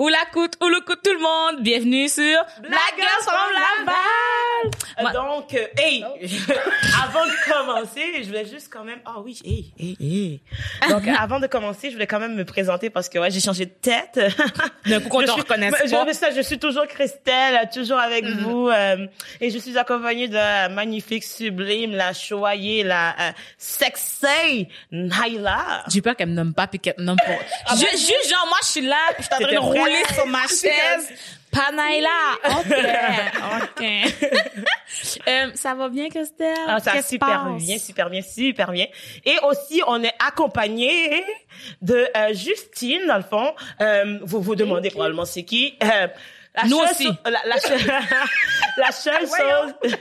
Ou la coûte, ou le coûte tout le monde. Bienvenue sur Black Girls from Laval. Euh, Moi- Donc, euh, hey, avant de commencer, je voulais juste quand même, ah oui, hey, hey, hey. Donc, euh, avant de commencer, je voulais quand même me présenter parce que ouais, j'ai changé de tête. D'un coup, qu'on te reconnaisse pas. je, ça, je suis toujours Christelle, toujours avec vous, euh, et je suis accompagnée de la magnifique, sublime, la choyée, la euh, sexy Naila. J'ai peur qu'elle me nomme pas puis qu'elle me nomme pas. Je, juste genre, moi, je suis là puis je suis en train de rouler sur ma chaise. Panaïla. OK. OK. euh, ça va bien, Christelle? Ah, ça va super passe? bien, super bien, super bien. Et aussi, on est accompagné de euh, Justine, dans le fond. Euh, vous vous demandez probablement c'est qui. Euh, la Nous aussi. La, la, la seule chose,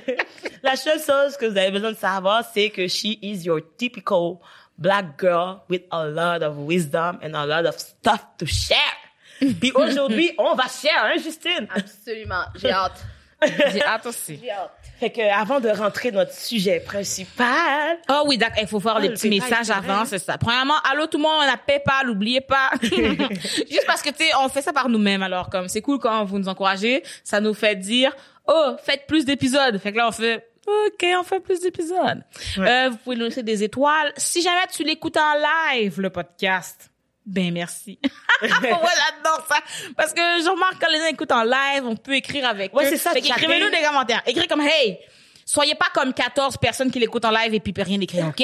la seule chose que vous avez besoin de savoir, c'est que she is your typical black girl with a lot of wisdom and a lot of stuff to share. Puis aujourd'hui, on va share, hein, Justine? Absolument. J'ai hâte. J'ai hâte aussi. J'ai hâte. Fait que avant de rentrer dans notre sujet principal, Ah oui, d'accord. Il faut faire Ah, les le petits messages avant, c'est ça. Premièrement, allô tout le monde, on a PayPal, n'oubliez pas. Juste parce que tu sais, on fait ça par nous-mêmes. Alors comme c'est cool quand vous nous encouragez, ça nous fait dire oh faites plus d'épisodes. Fait que là on fait ok on fait plus d'épisodes. Euh, vous pouvez nous laisser des étoiles. Si jamais tu l'écoutes en live le podcast. Ben merci. Moi j'adore ça parce que je remarque quand les gens écoutent en live, on peut écrire avec Ouais, eux. c'est ça, qu'écrivez-nous des commentaires. Écrivez comme hey, soyez pas comme 14 personnes qui l'écoutent en live et puis rien écrire, OK?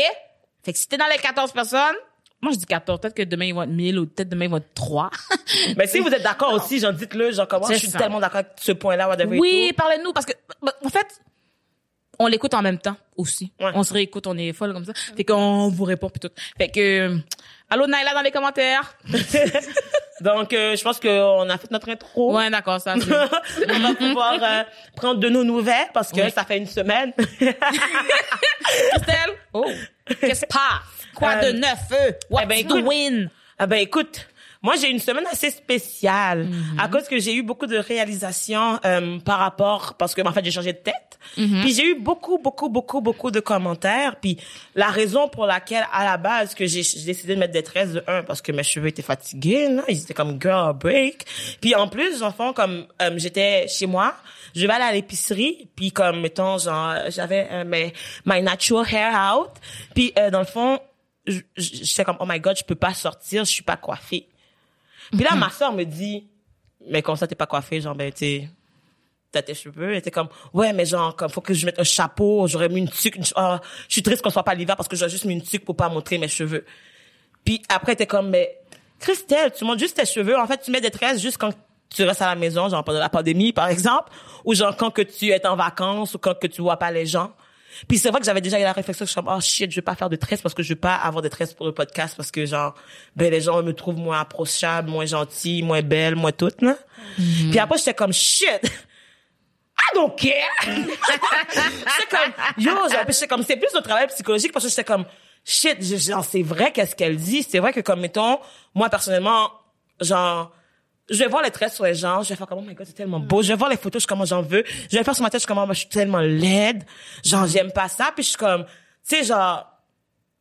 Fait que si t'es dans les 14 personnes, moi je dis 14, peut-être que demain ils vont être 1000 ou peut-être demain ils vont être 3. Mais si vous êtes d'accord aussi, genre dites-le, genre comment je suis ça. tellement d'accord avec ce point-là, whatever. oui, parlez-nous parce que bah, en fait on l'écoute en même temps aussi. Ouais. On se réécoute, on est folle comme ça. Fait qu'on vous répond puis tout. Fait que euh, allô Naila dans les commentaires. Donc, euh, je pense qu'on a fait notre intro. Ouais, d'accord, ça. On va pouvoir euh, prendre de nos nouvelles parce que Oui. ça fait une semaine. Christelle? Oh. Qu'est-ce passe? Quoi Euh, de neuf eux? What's eh ben, win? ah ben écoute, moi j'ai une semaine assez spéciale Mhm. à cause que j'ai eu beaucoup de réalisations euh, par rapport parce que en fait j'ai changé de tête. Mhm. Puis j'ai eu beaucoup beaucoup beaucoup beaucoup de commentaires. Puis la raison pour laquelle à la base que j'ai j'ai décidé de mettre des tresses de un parce que mes cheveux étaient fatigués, là, ils étaient comme girl break. Puis en plus enfant comme euh, j'étais chez moi. Je vais aller à l'épicerie, puis comme mettons genre j'avais euh, mes my natural hair out, puis euh, dans le fond je- je- j'étais comme oh my god je peux pas sortir je suis pas coiffée puis là ma soeur me dit mais comme ça t'es pas coiffée genre ben t'as tes cheveux. Elle était comme ouais mais genre comme faut que je mette un chapeau j'aurais mis une tuque une- ah, je suis triste qu'on soit pas l'hiver parce que j'aurais juste mis une tuque pour pas montrer mes cheveux. Puis après t'es comme mais Christelle tu montes juste tes cheveux. En fait tu mets des tresses juste quand tu restes à la maison genre pendant la pandémie par exemple ou genre quand que tu es en vacances ou quand que tu vois pas les gens puis c'est vrai que j'avais déjà eu la réflexion, je suis comme, oh shit, je vais pas faire de tresses parce que je veux pas avoir de tresses pour le podcast parce que genre, ben les gens me trouvent moins approchable, moins gentille, moins belle, moins toute, là. Puis après, j'étais comme, shit, I don't care. j'étais comme, yo, j'étais comme, c'est plus le travail psychologique parce que j'étais comme, shit, genre, c'est vrai qu'est-ce qu'elle dit. C'est vrai que comme, mettons, moi, personnellement, genre, je vais voir les traits sur les gens, je vais faire comme, oh my god, c'est tellement beau. Je vais voir les photos, je suis comme, j'en veux. Je vais faire sur ma tête, je suis comme, oh, moi, je suis tellement laide. Genre, j'aime pas ça. Puis je suis comme, tu sais, genre,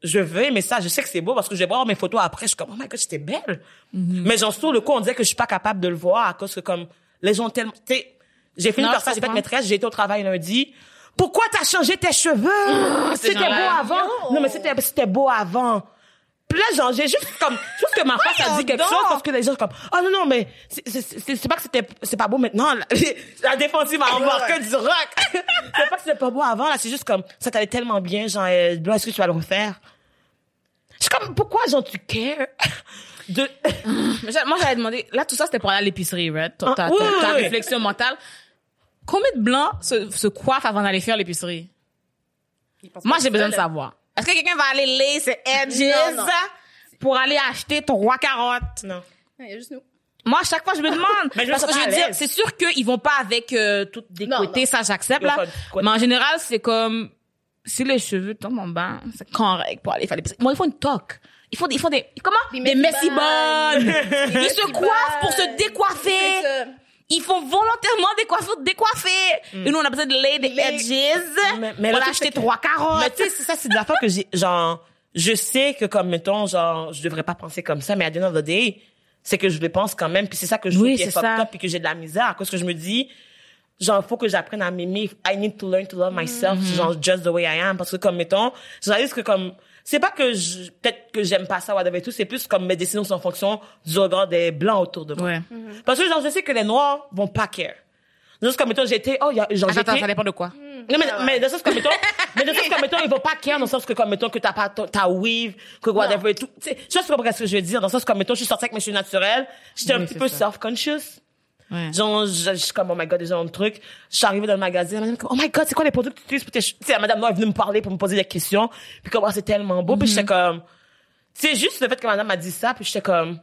je veux aimer ça. Je sais que c'est beau parce que je vais voir mes photos après. Je suis comme, oh my god, j'étais belle. Mais genre, sur le coup, on disait que je suis pas capable de le voir à cause que comme, les gens tellement, tu sais, j'ai fini par ça, j'ai fait maîtresse, j'ai été au travail lundi. Pourquoi t'as changé tes cheveux? ces c'était beau avant. Non, mais c'était, c'était beau avant. Puis là, genre, j'ai juste comme, je pense que ma face a dit quelque chose parce que les gens sont comme, oh non, non, mais c'est, pas que c'était, c'est pas beau maintenant. La, la défensive a embarqué du rock. c'est pas que c'était pas beau avant, là, c'est juste comme, ça t'allait tellement bien, genre, euh, est-ce que tu vas le refaire? Je suis comme, pourquoi, genre, tu cares? De, Moi, j'avais demandé, là, tout ça, c'était pour aller à l'épicerie. Ta, ta- Ah, oui, ta- ta oui. réflexion mentale. Combien de blancs se, se coiffent avant d'aller faire l'épicerie? Moi, j'ai besoin de savoir. Est-ce que quelqu'un va aller layer ses edges Non, non. pour aller acheter trois carottes? non. Il y a juste nous. Moi, à chaque fois, je me demande. Mais je parce me que je veux dire, c'est sûr qu'ils vont pas avec euh, tout décoté, non. ça j'accepte, là. Mais en général, c'est comme, si les cheveux tombent en bas, c'est correct pour aller faire. Moi, il faut une toque. Il faut des, il faut des, comment? Des Des messy messy buns. bonnes. Ils se coiffent pour se décoiffer. C'est ça. Ils font volontairement décoiffer, décoiffer. Et nous, on a besoin de lay des Les- edges. Mais- mais on a acheté trois carottes. Mais tu sais, c'est ça, c'est de la fois que j'ai, genre, je sais que comme, mettons, genre, je devrais pas penser comme ça, mais à the end of the day, c'est que je le pense quand même. Puis c'est ça que je Oui, ça. up puis que j'ai de la misère. À cause que je me dis, genre, faut que j'apprenne à m'aimer. I need to learn to love myself, Mm-hmm. genre, just the way I am. Parce que comme, mettons, je réalise que comme, c'est pas que je, peut-être que j'aime pas ça, whatever et tout, c'est plus comme mes décisions sont en fonction du regard des blancs autour de moi. Ouais. Parce que genre, je sais que les noirs vont pas care. Juste comme, mettons, j'étais, oh, il y a, genre, Attends, attends, j'étais, ça dépend de quoi. non, mais, mais de ce comme mettons, mais de ce comme mettons, ils vont pas care dans le sens que comme mettons que t'as pas ta ta weave, que whatever et tout. Tu sais, je sais pas ce que je veux dire. Dans le sens comme mettons, je suis sortie avec mes cheveux naturels, j'étais un Oui, petit c'est peu ça. self-conscious. Ouais. Genre, je, suis comme, oh my god, déjà un truc. Je suis arrivée dans le magasin, madame, comme, oh my god, c'est quoi les produits que tu utilises pour tes cheveux? Tu sais, la madame Noire est venue me parler pour me poser des questions. Puis comme, oh, c'est tellement beau. Puis j'étais comme, c'est juste le fait que madame m'a dit ça, puis j'étais comme,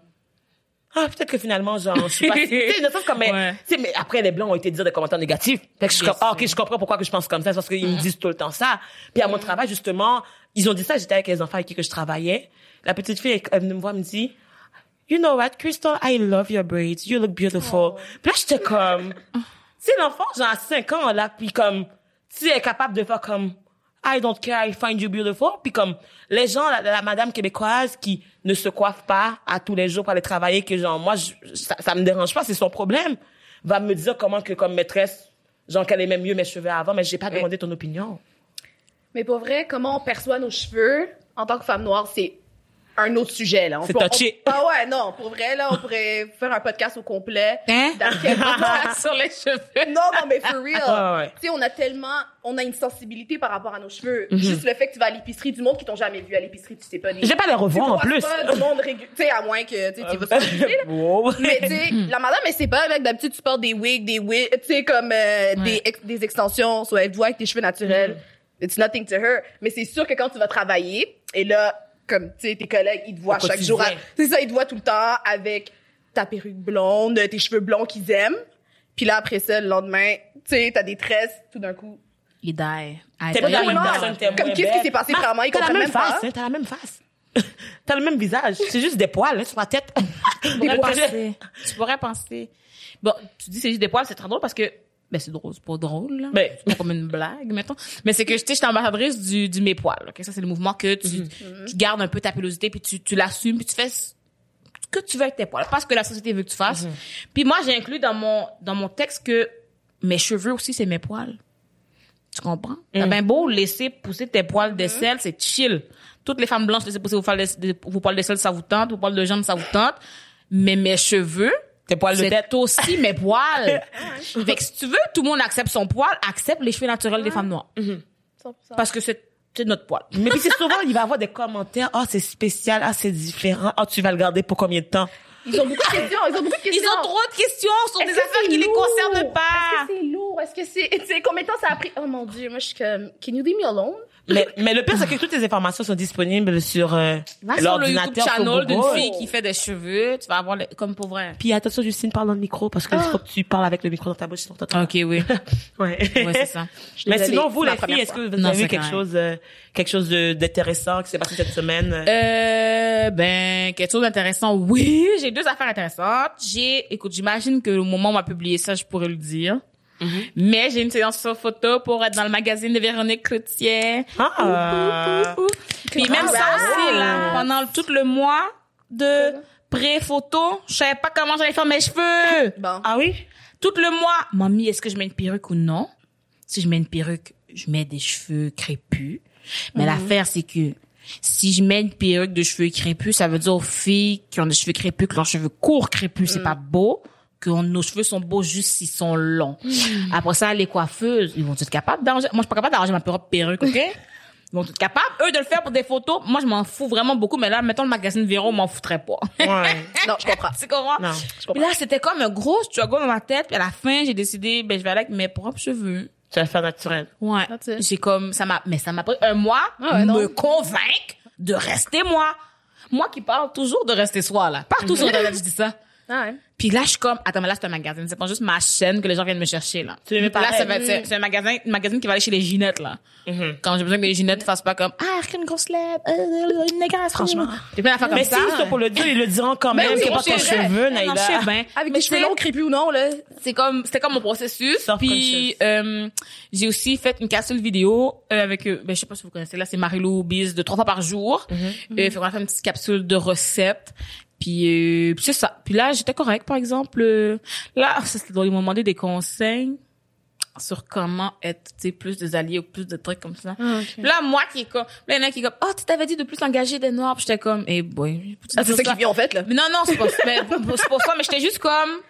ah, peut-être que finalement, genre, je suis pas, tu sais, sens comme, mais, Ouais. tu sais, mais après, les blancs ont été dire des commentaires négatifs. Fait que je suis comme, ah, ok, je comprends pourquoi que je pense comme ça, parce qu'ils me disent tout le temps ça. Puis à mon travail, justement, ils ont dit ça, j'étais avec les enfants avec qui que je travaillais. La petite fille, elle, elle me elle me dit, you know what, Crystal, I love your braids. You look beautiful. Puis là, j'étais comme, tu sais, l'enfant, genre, à 5 ans, là, puis comme, tu est capable de faire comme, I don't care, I find you beautiful. Puis comme, les gens, la, la madame québécoise qui ne se coiffe pas à tous les jours pour aller travailler, que genre, moi, je- ça, ça me dérange pas, c'est son problème, va me dire comment que, comme maîtresse, genre, qu'elle aimait mieux mes cheveux avant, mais j'ai pas demandé ton opinion. Mais pour vrai, comment on perçoit nos cheveux en tant que femme noire, c'est un autre sujet, là. On C'est peut- on- touché. Ah ouais, non, pour vrai, là, on pourrait faire un podcast au complet. Hein? Sur les cheveux. Non, non, mais for real. Ouais, ouais. Tu sais, on a tellement, on a une sensibilité par rapport à nos cheveux. Mhm. Juste le fait que tu vas à l'épicerie, du monde qui t'ont jamais vu à l'épicerie, tu sais pas. vais pas les tu revoir en plus. pas du monde régulier. Tu sais, à moins que, tu vas. Mais tu sais, la madame, elle sait pas, là, que d'habitude, tu portes des wigs, des wigs, tu sais, comme euh, Ouais. des, ex- des extensions, soit elle voit avec tes cheveux naturels. It's nothing to her. Mais c'est sûr que quand tu vas travailler, et là, comme, tu sais, tes collègues, ils te voient chaque jour. C'est ça, ils te voient tout le temps avec ta perruque blonde, tes cheveux blonds qu'ils aiment. Puis là, après ça, le lendemain, tu sais, t'as des tresses, tout d'un coup. Il die. Ah, T'es c'est pas la même personne, t'es Comme qu'est-ce qui s'est passé vraiment, ils T'as la comprennent même pas. face, hein, t'as la même face. T'as le même visage. C'est juste des poils, hein, sur la tête. Tu pourrais penser. Tu pourrais penser. Bon, tu dis c'est juste des poils, c'est très drôle parce que ben c'est drôle, c'est pas drôle là. Mais- c'est pas comme une blague mettons. Mais c'est que tu sais, j'étais ambassadrice du du mes poils. OK, ça c'est le mouvement que tu Mm-hmm. tu gardes un peu ta pilosité puis tu tu l'assumes puis tu fais ce que tu veux avec tes poils, pas ce que la société veut que tu fasses. Mm-hmm. Puis moi, j'ai inclus dans mon dans mon texte que mes cheveux aussi c'est mes poils. Tu comprends? T'as bien beau laisser pousser tes poils d'aisselle, c'est chill. Toutes les femmes blanches laissez pousser vos poils poils d'aisselle, ça vous tente, vos poils de jambes, ça vous tente. Mais mes cheveux, Tes poils de tête. c'est aussi mes poils. fait que si tu veux, tout le monde accepte son poil, accepte les cheveux naturels des femmes noires. 100%. Parce que c'est, c'est notre poil. Mais puis c'est souvent, il va y avoir des commentaires. Ah, c'est spécial. Ah, c'est différent. Ah, tu vas le garder pour combien de temps? Ils ont beaucoup de questions, ils ont beaucoup de questions. Ils ont trop de questions sur Est-ce des que affaires c'est qui les lourd? concernent pas. Est-ce que c'est lourd? Est-ce que c'est, tu sais, combien de temps ça a pris? Oh mon dieu, moi, je suis comme, can you leave me alone? Mais, mais le pire, c'est que toutes les informations sont disponibles sur euh, sur le YouTube channel d'une fille qui fait des cheveux, tu vas avoir les- comme pour vrai. Puis attention, Justine, parle dans le micro parce que il faut que tu parles avec le micro dans ta bouche. sinon t'entends Ok, oui. Ouais. Ouais, c'est ça. Mais sinon, vous, ma les filles, est-ce que vous Non, avez c'est vu quelque correct. chose, euh, quelque chose de- d'intéressant qui s'est passé cette semaine? Euh, ben, quelque chose d'intéressant. Oui, j'ai deux affaires intéressantes. J'ai, écoute, j'imagine que au moment où on va publier ça, je pourrais le dire. Mais j'ai une séance sur photo pour être dans le magazine de Véronique Cloutier. Ah! Puis même ça aussi, là, pendant tout le mois de pré-photo, je savais pas comment j'allais faire mes cheveux. Bon. Ah oui? Tout le mois, mamie, est-ce que je mets une perruque ou non? Si je mets une perruque, je mets des cheveux crépus. Mais l'affaire, c'est que si je mets une perruque de cheveux crépus, ça veut dire aux filles qui ont des cheveux crépus que leurs cheveux courts crépus, c'est pas beau. Que nos cheveux sont beaux juste s'ils sont longs. Après ça, les coiffeuses, ils vont être capables d'arranger. Moi, je suis pas capable d'arranger ma propre perruque, ok? Ils vont être capables, eux, de le faire pour des photos. Moi, je m'en fous vraiment beaucoup, mais là, mettons le magazine Véro, on m'en foutrait pas. Ouais. Non, je comprends. tu comprends? Non. Puis là, c'était comme un gros struggle dans ma tête. Puis à la fin, j'ai décidé, ben, je vais aller avec mes propres cheveux. Tu vas le faire naturel. Ouais. J'ai comme, ça m'a, mais ça m'a pris un mois Ah ouais, non. me convaincre de rester moi. Moi qui parle toujours de rester soi, là. Partout sur Internet, je dis ça. Ah ouais. Puis là, je suis comme, attends, mais là, c'est un magazine. C'est pas juste ma chaîne que les gens viennent me chercher, là. Tu là, ça c'est, c'est un magasin, un magazine qui va aller chez les Ginettes, là. Mhm. Quand j'ai besoin que les Ginettes fassent pas comme, ah, une grosse lettre, euh, une négresse. Franchement. J'ai plein d'affaires comme Mais ça. si ils sont pour le dire, ils le diront quand Ben même. oui, c'est pas ton je sais bien. Avec Mais des cheveux longs, crépus ou non, là. c'est comme c'était comme mon processus puis euh, j'ai aussi fait une capsule vidéo euh, avec euh, ben je sais pas si vous connaissez là c'est Marilou Biz de trois fois par jour Mm-hmm. euh, fait qu'on a fait une petite capsule de recettes Puis, euh, c'est ça. Puis là, j'étais correct, par exemple. euh, là, ils m'ont demandé des conseils sur comment être, tu sais, plus des alliés ou plus de trucs comme ça. Puis là, moi qui est comme, là, il y en a qui est comme, oh, tu t'avais dit de plus engager des noirs. Puis j'étais comme, eh boy. Ah, c'est ça qu'ils ont fait, là. Mais non, non, c'est pas, mais c'est pas ça, mais j'étais juste comme,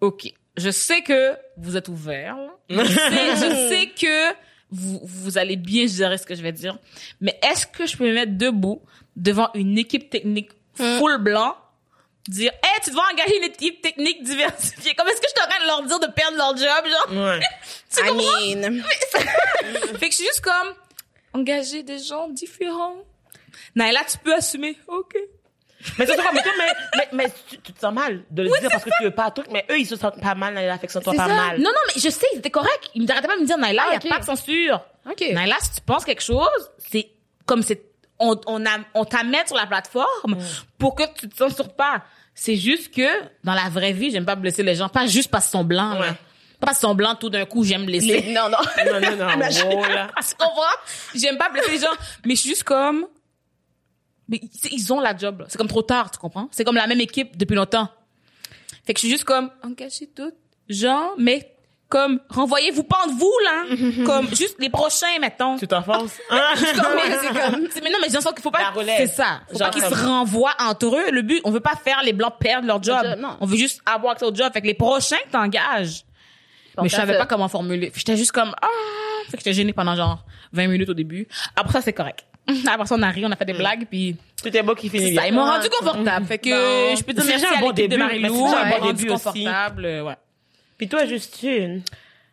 OK. Je sais que vous êtes ouverts. là. Je sais, je sais que vous, vous allez bien gérer ce que je vais dire. Mais est-ce que je peux me mettre debout devant une équipe technique full blanc, dire, hey, tu dois engager une équipe technique diversifiée. Comme est-ce que je suis en train de leur dire de perdre leur job, genre? Ouais. Tu I comprends? mean. Fait que je suis juste comme, engager des gens différents. Naila, tu peux assumer. OK. Mais c'est ça, mais toi, mais, mais, mais tu, tu te sens mal de le dire parce que tu veux pas un truc, mais eux, ils se sentent pas mal dans l'affection, toi C'est pas ça. mal. Non, non, mais je sais, c'était correct. Il n'arrêtait pas de me dire, Naila, il Ah, n'y a pas de censure. OK. Naila, si tu penses quelque chose, c'est comme c'est, on, on, a, on t'amène sur la plateforme pour que tu te censures pas. C'est juste que, dans la vraie vie, j'aime pas blesser les gens. Pas juste parce qu'ils sont blancs, Ouais. là. Pas parce qu'ils sont blancs, tout d'un coup, j'aime blesser. Les- Non, non. Non, non, non. Là. Tu comprends? J'aime pas blesser les gens. Mais je suis juste comme, mais ils ont la job. C'est comme trop tard, tu comprends? C'est comme la même équipe depuis longtemps. Fait que je suis juste comme, engagez toutes, gens, mais comme, renvoyez-vous pas entre vous, là. comme, juste les prochains, mettons. Tu t'enfonces. Mais c'est comme, c'est- mais non, mais le sens qu'il faut pas, c'est ça. Faut Genre pas qu'ils se renvoient entre eux. Le but, on veut pas faire les blancs perdre leur job. job, non. On veut juste avoir accès au job. Fait que les prochains que t'engages. Mais je savais pas comment formuler. Puis J'étais juste comme, ah! Fait que j'étais gênée pendant genre 20 minutes au début. Après ça, c'est correct. Après ça, on a ri, on a fait des blagues, puis est beau qui finit bien. ça. Ils m'ont Ah. rendu confortable. Fait que je peux dire merci déjà un à bon l'équipe de début, mais Marie-Lou. c'est déjà un Ils bon m'ont rendu début aussi. confortable. euh, Ouais. Puis toi, Justine,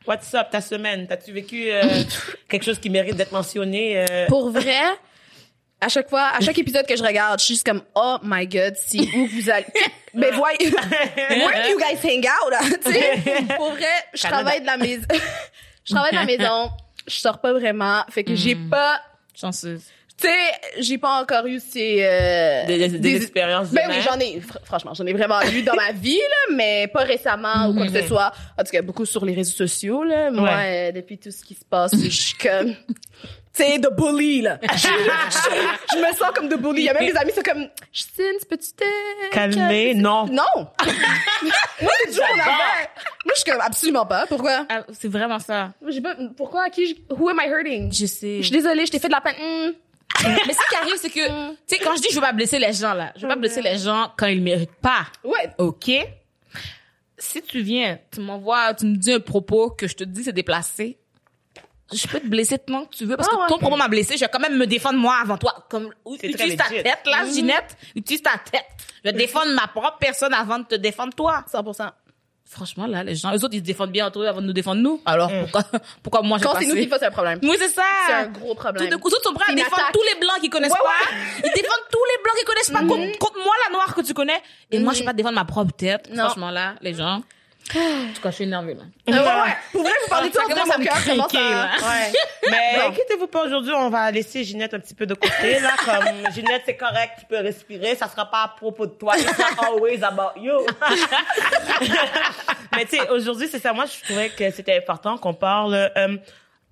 what's up ta semaine? T'as-tu vécu euh, quelque chose qui mérite d'être mentionné? euh? Pour vrai, à chaque fois, à chaque épisode que je regarde, je suis juste comme, oh my god, si où vous allez? Mais voyez, where do you guys hang out, tu sais? Pour vrai, je travaille de la maison. je travaille de la maison. Je sors pas vraiment. Fait que j'ai pas, Chanceuse. Tu sais, j'ai pas encore eu ces, euh, Des, des, des expériences de Ben oui, j'en ai, fr- franchement, j'en ai vraiment eu dans ma vie, là, mais pas récemment ou quoi que ce soit. En tout cas, beaucoup sur les réseaux sociaux, là. Moi, Ouais. euh, depuis tout ce qui se passe, je suis comme, tu sais, de bully, là. Je, je- je me sens comme de bully. Il y a même des amis qui sont comme, Justine, peux-tu te... Calmer? Non. Non! Moi, c'est toujours mon affaire. Moi, je suis comme, absolument pas. Pourquoi? Ah, c'est vraiment ça. Pas, pourquoi? À qui, je- who am I hurting? Je sais. Je suis désolée, je t'ai fait de la peine. Hmm. Mais ce qui arrive, c'est que, tu sais, quand je dis je veux pas blesser les gens, là, je veux pas blesser les gens quand ils méritent pas. Ouais. OK? Si tu viens, tu m'envoies, tu me dis un propos que je te dis c'est déplacé, je peux te blesser tant que tu veux parce Ah que ouais. ton propos m'a blessé, je vais quand même me défendre moi avant toi. Comme, utilise ta tête, là, Ginette. Utilise ta tête. Je vais défendre ma propre personne avant de te défendre toi. 100%. Franchement, là, les gens, eux autres, ils se défendent bien entre eux avant de nous défendre nous. Alors, pourquoi, pourquoi moi, je Quand c'est nous qui faisons un problème. Oui, c'est ça. C'est un gros problème. Tout de coup, autres sont prêts à défendre attaque. tous les blancs qu'ils connaissent Ouais, pas. Ils défendent tous les blancs qu'ils connaissent pas contre, contre moi, la noire que tu connais. Et moi, je vais pas défendre ma propre tête. Non. Franchement, là, les gens. En tout cas, je suis énervée, là. Ah ouais, ouais. Pour vrai, vous parlez ça, Ça dirait commence à mon me cœur là. à... Ouais. Mais Bon. inquiétez-vous pas, aujourd'hui, on va laisser Ginette un petit peu de côté, là, comme Ginette, c'est correct, tu peux respirer, ça sera pas à propos de toi, it's not always about you. Mais tu sais, aujourd'hui, c'est ça, moi, je trouvais que c'était important qu'on parle euh,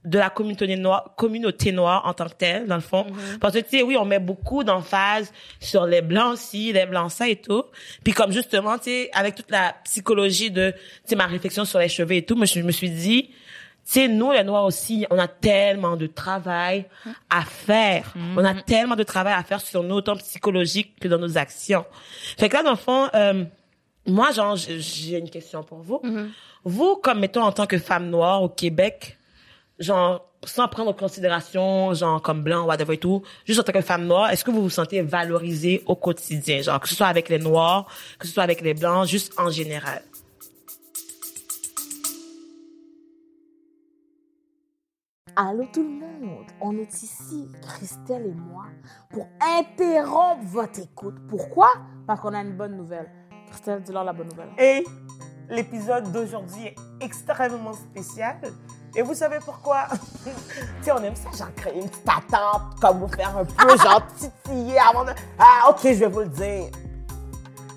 de la communauté noire, communauté noire en tant que telle, dans le fond. Parce que, tu sais, oui, on met beaucoup d'emphase sur les blancs ci, les blancs ça et tout. Puis comme justement, tu sais, avec toute la psychologie de, tu sais, ma réflexion sur les cheveux et tout, je me suis dit, tu sais, nous, les Noirs aussi, on a tellement de travail à faire. On a tellement de travail à faire sur nous, autant psychologique que dans nos actions. Fait que là, dans le fond, euh, moi, genre, j'ai- j'ai une question pour vous. Vous, comme, mettons, en tant que femme noire au Québec, genre, sans prendre en considération, genre, comme blanc, whatever et tout, juste en tant que femme noire, est-ce que vous vous sentez valorisée au quotidien? Genre, que ce soit avec les noirs, que ce soit avec les blancs, juste en général? Allô tout le monde, on est ici, Christelle et moi, pour interrompre votre écoute. Pourquoi? Parce qu'on a une bonne nouvelle. Christelle, dis-leur la bonne nouvelle. Et l'épisode d'aujourd'hui est extrêmement spécial. Et vous savez pourquoi? tu sais, on aime ça, genre créer une petite attente, comme vous faire un peu, genre titiller avant de... Ah, ok, je vais vous le dire.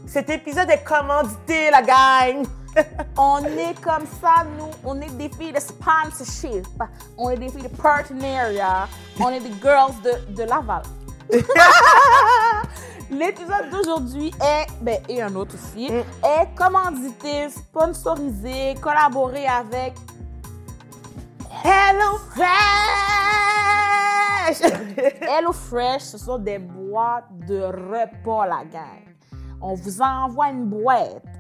Cet épisode est commandité, la gang! On est comme ça, nous, on est des filles de sponsorship, on est des filles de partenariat, on est des girls de, de Laval. L'épisode d'aujourd'hui est, ben, et un autre aussi, Mm. est commandité, sponsorisé, collaboré avec Hello Fresh! Hello Fresh, ce sont des boîtes de repas, la gang. On vous envoie une boîte.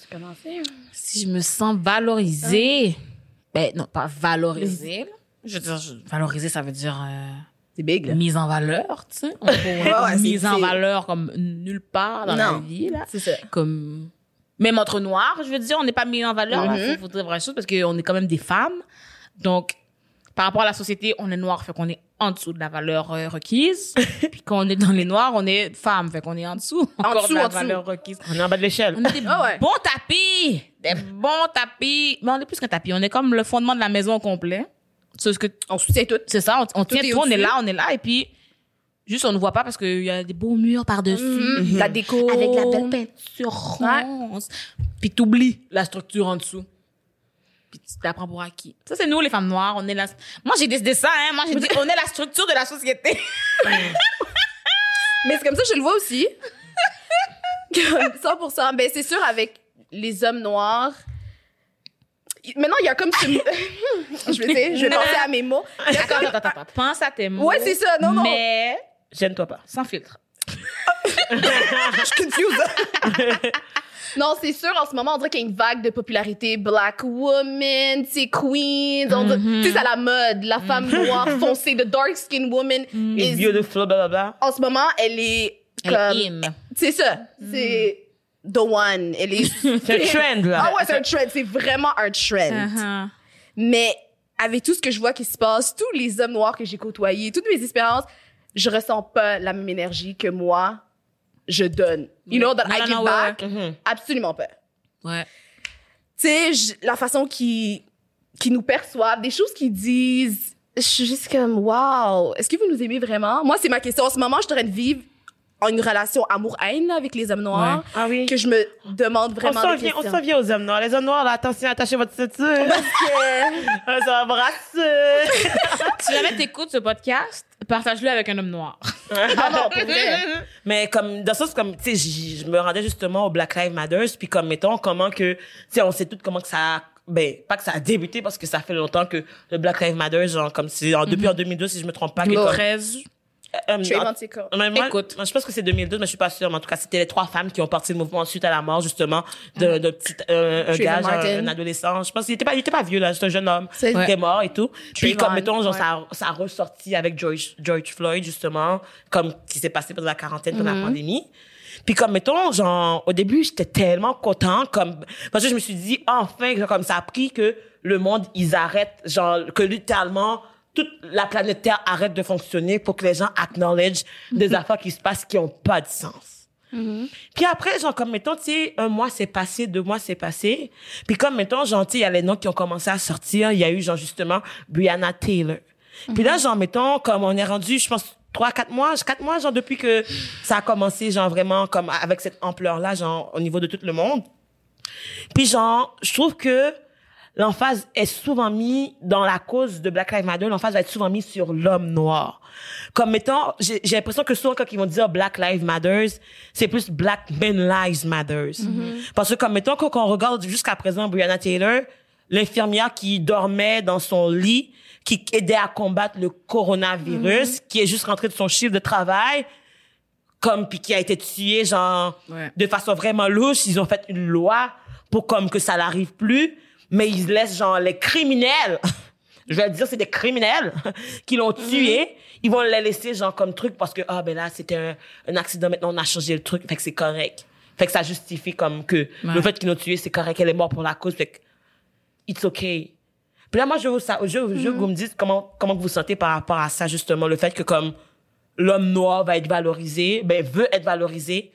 Tu commencer? si je me sens valorisée, ben non, pas valorisée. Je veux dire, je- valoriser, ça veut dire euh, C'est big, là. mise en valeur, tu sais. On ouais, mise en valeur comme nulle part dans la vie, là. C'est ça. Comme, même entre noirs, je veux dire, on n'est pas mis en valeur, là. Mhm. Faut, faut dire vraie chose parce qu'on est quand même des femmes. Donc, par rapport à la société, on est noir, fait qu'on est en dessous de la valeur euh, requise. Puis quand on est dans les noirs, on est femme, fait qu'on est en dessous encore dessous, de la en dessous. valeur requise. On est en bas de l'échelle. On est des Ah ouais. bons tapis. Des bons tapis. Mais on est plus qu'un tapis. On est comme le fondement de la maison au complet. C'est ce que, On soutient tout. c'est ça. On, on Tout tient est tout. On est là, on est là. Et puis, juste, on ne voit pas parce qu'il y a des beaux murs par-dessus. Mhm. La déco. Avec la belle peinture rose. Puis t'oublies la structure en dessous. Puis tu t'apprends pour acquis. Ça, c'est nous, les femmes noires. On est la... Moi, j'ai décidé ça, hein. Moi, j'ai dit, on est la structure de la société. Mais c'est comme ça je le vois aussi. 100%. Ben, c'est sûr, avec les hommes noirs. Maintenant, il y a comme ce... je vais essayer, je vais penser à mes mots. Attends, comme- attends, attends. Pense à tes mots. Ouais, c'est ça. Non, non. Mais Gêne-toi pas. sans filtre. Je suis confuse. Non, c'est sûr, en ce moment, on dirait qu'il y a une vague de popularité. Black woman, c'est queens. on dirait- Tu sais, c'est à la mode. La femme noire foncée, the dark skin woman. is- Beautiful, blablabla. en ce moment, elle est comme... C'est ça. C'est the one. Elle est... C'est un trend, là. Ah ouais, c'est un trend. C'est vraiment un trend. Uh-huh. Mais avec tout ce que je vois qui se passe, tous les hommes noirs que j'ai côtoyés, toutes mes expériences, je ressens pas la même énergie que moi, je donne. You know, that Non, I non, give non, ouais, back. Mhm. Absolument pas. Ouais. Tu sais, je- la façon qu'ils qui nous perçoivent, des choses qu'ils disent, je suis juste comme, wow, est-ce que vous nous aimez vraiment? Moi, c'est ma question. En ce moment, je suis en train de vivre en une relation amour-haine là, avec les hommes noirs, Ah oui. que je me demande On vraiment s'en des vient, on s'en vient aux hommes noirs. Les hommes noirs, là, attention, attachez votre ceinture. Parce que... On va brasser. Si jamais t'écoutes ce podcast, Partage-le avec un homme noir. ah non. Mais comme, dans le sens, comme, tu sais, je me rendais justement au Black Lives Matter, puis comme, mettons, comment que, tu sais, on sait toutes comment que ça a ben pas que ça a débuté parce que ça fait longtemps que le Black Lives Matter genre comme c'est depuis mm -hmm. en 2002 si je me trompe pas que 13 Um, Trayvon Tickel. Je pense que c'est 2012, mais je suis pas sûre. Mais en tout cas, c'était les trois femmes qui ont parti le mouvement suite à la mort, justement, de, mm-hmm. de petit, euh, un gars, un, adolescent. Je pense qu'il était pas, il était pas vieux, là. C'était un jeune homme qui ouais. était mort et tout. Puis, comme, mettons, genre, ça, a, ça a avec George, George Floyd, justement, comme qui s'est passé pendant la quarantaine, pendant la mm-hmm. pandémie. Puis comme mettons genre au début j'étais tellement content comme parce que je me suis dit enfin comme ça a pris que le monde ils arrêtent genre que littéralement toute la planète Terre arrête de fonctionner pour que les gens acknowledge des affaires qui se passent qui ont pas de sens. Puis après, genre, comme, mettons, tu sais, un mois s'est passé, deux mois s'est passé. Puis comme, mettons, genre, tu sais, il y a les noms qui ont commencé à sortir. Il y a eu, genre, justement, Brianna Taylor. Puis là, genre, mettons, comme on est rendu, je pense, trois, quatre mois, quatre mois, genre, depuis que ça a commencé, genre, vraiment, comme, avec cette ampleur-là, genre, au niveau de tout le monde. Puis genre, je trouve que l'emphase est souvent mis dans la cause de Black Lives Matter, l'emphase va être souvent mise sur l'homme noir. Comme mettons, j'ai j'ai l'impression que souvent quand ils vont dire Black Lives Matters, c'est plus Black Men Lives Matters. Parce que comme mettons quand on regarde jusqu'à présent Breonna Taylor, l'infirmière qui dormait dans son lit, qui aidait à combattre le coronavirus, qui est juste rentrée de son chiffre de travail, comme puis qui a été tué genre Ouais. de façon vraiment louche ils ont fait une loi pour comme que ça n'arrive plus mais ils laissent genre les criminels je vais dire c'est des criminels qui l'ont tué. Ils vont les laisser genre comme truc parce que ah ben là c'était un, un accident maintenant on a changé le truc fait que c'est correct. Fait que ça justifie comme que Ouais. le fait qu'ils l'ont tué c'est correct elle est morte pour la cause fait que it's okay puis là moi je veux ça je, je veux que vous me dites comment comment vous vous sentez par rapport à ça justement le fait que comme l'homme noir va être valorisé, ben veut être valorisé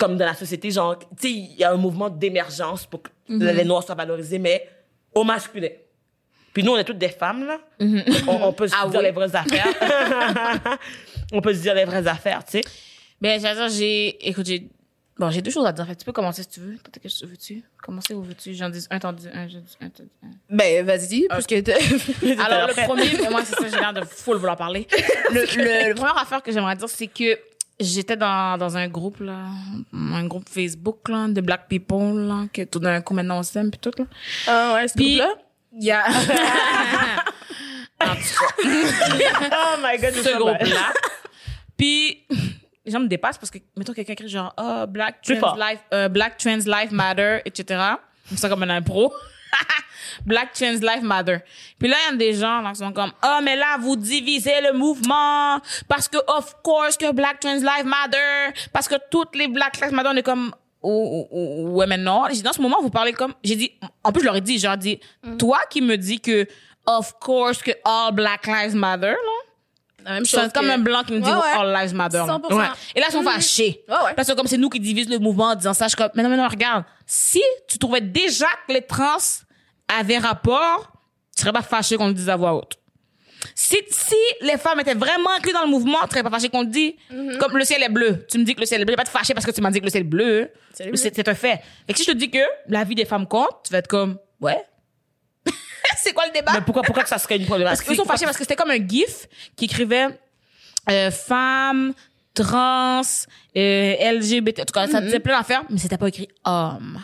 comme dans la société genre tu sais il y a un mouvement d'émergence pour que les noirs soient valorisés mais au masculin. Puis nous on est toutes des femmes là. on, on peut se Ah dire oui. les vraies affaires. on peut se dire les vraies affaires, tu sais. Ben, j'allais dire, j'ai, écoute, j'ai, bon, j'ai deux choses à dire. Fait que tu peux commencer si tu veux. Peut-être que tu veux-tu? Commencer ou veux-tu? J'en dis un, t'en dis un, je dis un, t'en dis un. Ben, vas-y, puisque t'as- Alors, le premier, mais moi, c'est ça, j'ai l'air de full vouloir parler. Le, le, le première affaire que j'aimerais dire, c'est que j'étais dans, dans un groupe, là, un groupe Facebook, là, de Black People, là, que tout d'un coup, maintenant, on s'aime, puis tout, là. Ah ouais, ce Puis, groupe-là? il y a, en tout cas, Oh my god, ce groupe-là. Puis, les gens me dépassent parce que, mettons, quelqu'un écrit genre, oh, Black Trans. Life, euh, Black Trans Life Matter, etc. Comme ça, comme un impro. Black Trans Life Matter. Puis là, il y a des gens là, qui sont comme, oh, mais là, vous divisez le mouvement parce que, of course, que Black Trans Life Matter, parce que toutes les Black Lives Matter, on est comme, oh, oh, oh, ouais, mais non. J'ai dit, Dans ce moment, vous parlez comme, j'ai dit, en plus, je leur ai dit, j'ai dit, toi qui me dis que, of course, que all Black Lives Matter, là, La même c'est comme un blanc qui me dit Ouais, ouais. All Lives Matter. là. 100%. Ouais. Et là, ils sont Mhm. fâchés. Là, c'est comme c'est nous qui divisent le mouvement en disant ça. Je suis comme, mais non, mais non, regarde. Si tu trouvais déjà que les trans avaient rapport, tu serais pas fâché qu'on le dise à voix haute. Si, si les femmes étaient vraiment incluses dans le mouvement, tu serais pas fâché qu'on le dise. Mhm. Comme le ciel est bleu. Tu me dis que le ciel est bleu. Je vais pas te fâcher parce que tu m'as dit que le ciel est bleu. C'est un fait. Fait que si je te dis que la vie des femmes compte, tu vas être comme, ouais. c'est quoi le débat? Mais pourquoi pourquoi que ça serait une Parce problématique qu'ils sont fâchés parce que c'était comme un gif qui écrivait euh, femme, trans, euh, LGBT. En tout cas, ça disait plein d'affaires, mais c'était pas écrit homme.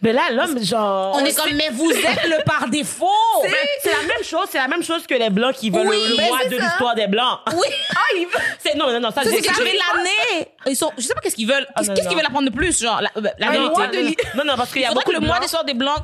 Mais là l'homme genre On est comme, mais vous êtes le par défaut! C'est la même chose, c'est la même chose que les blancs qui veulent Oui, le, ben, mois c'est de ça. l'histoire des blancs. Oui! Ah, il veut... C'est non non non ça C'est j'ai- j'ai- l'année! Ils sont, je sais pas qu'est-ce qu'ils veulent. Qu'est-ce non, qu'est-ce qu'ils non. veulent apprendre de plus, genre, la, euh, la Un vérité? mois de li- Non non parce qu'il y a beaucoup que le de mois blancs. d'histoire des blancs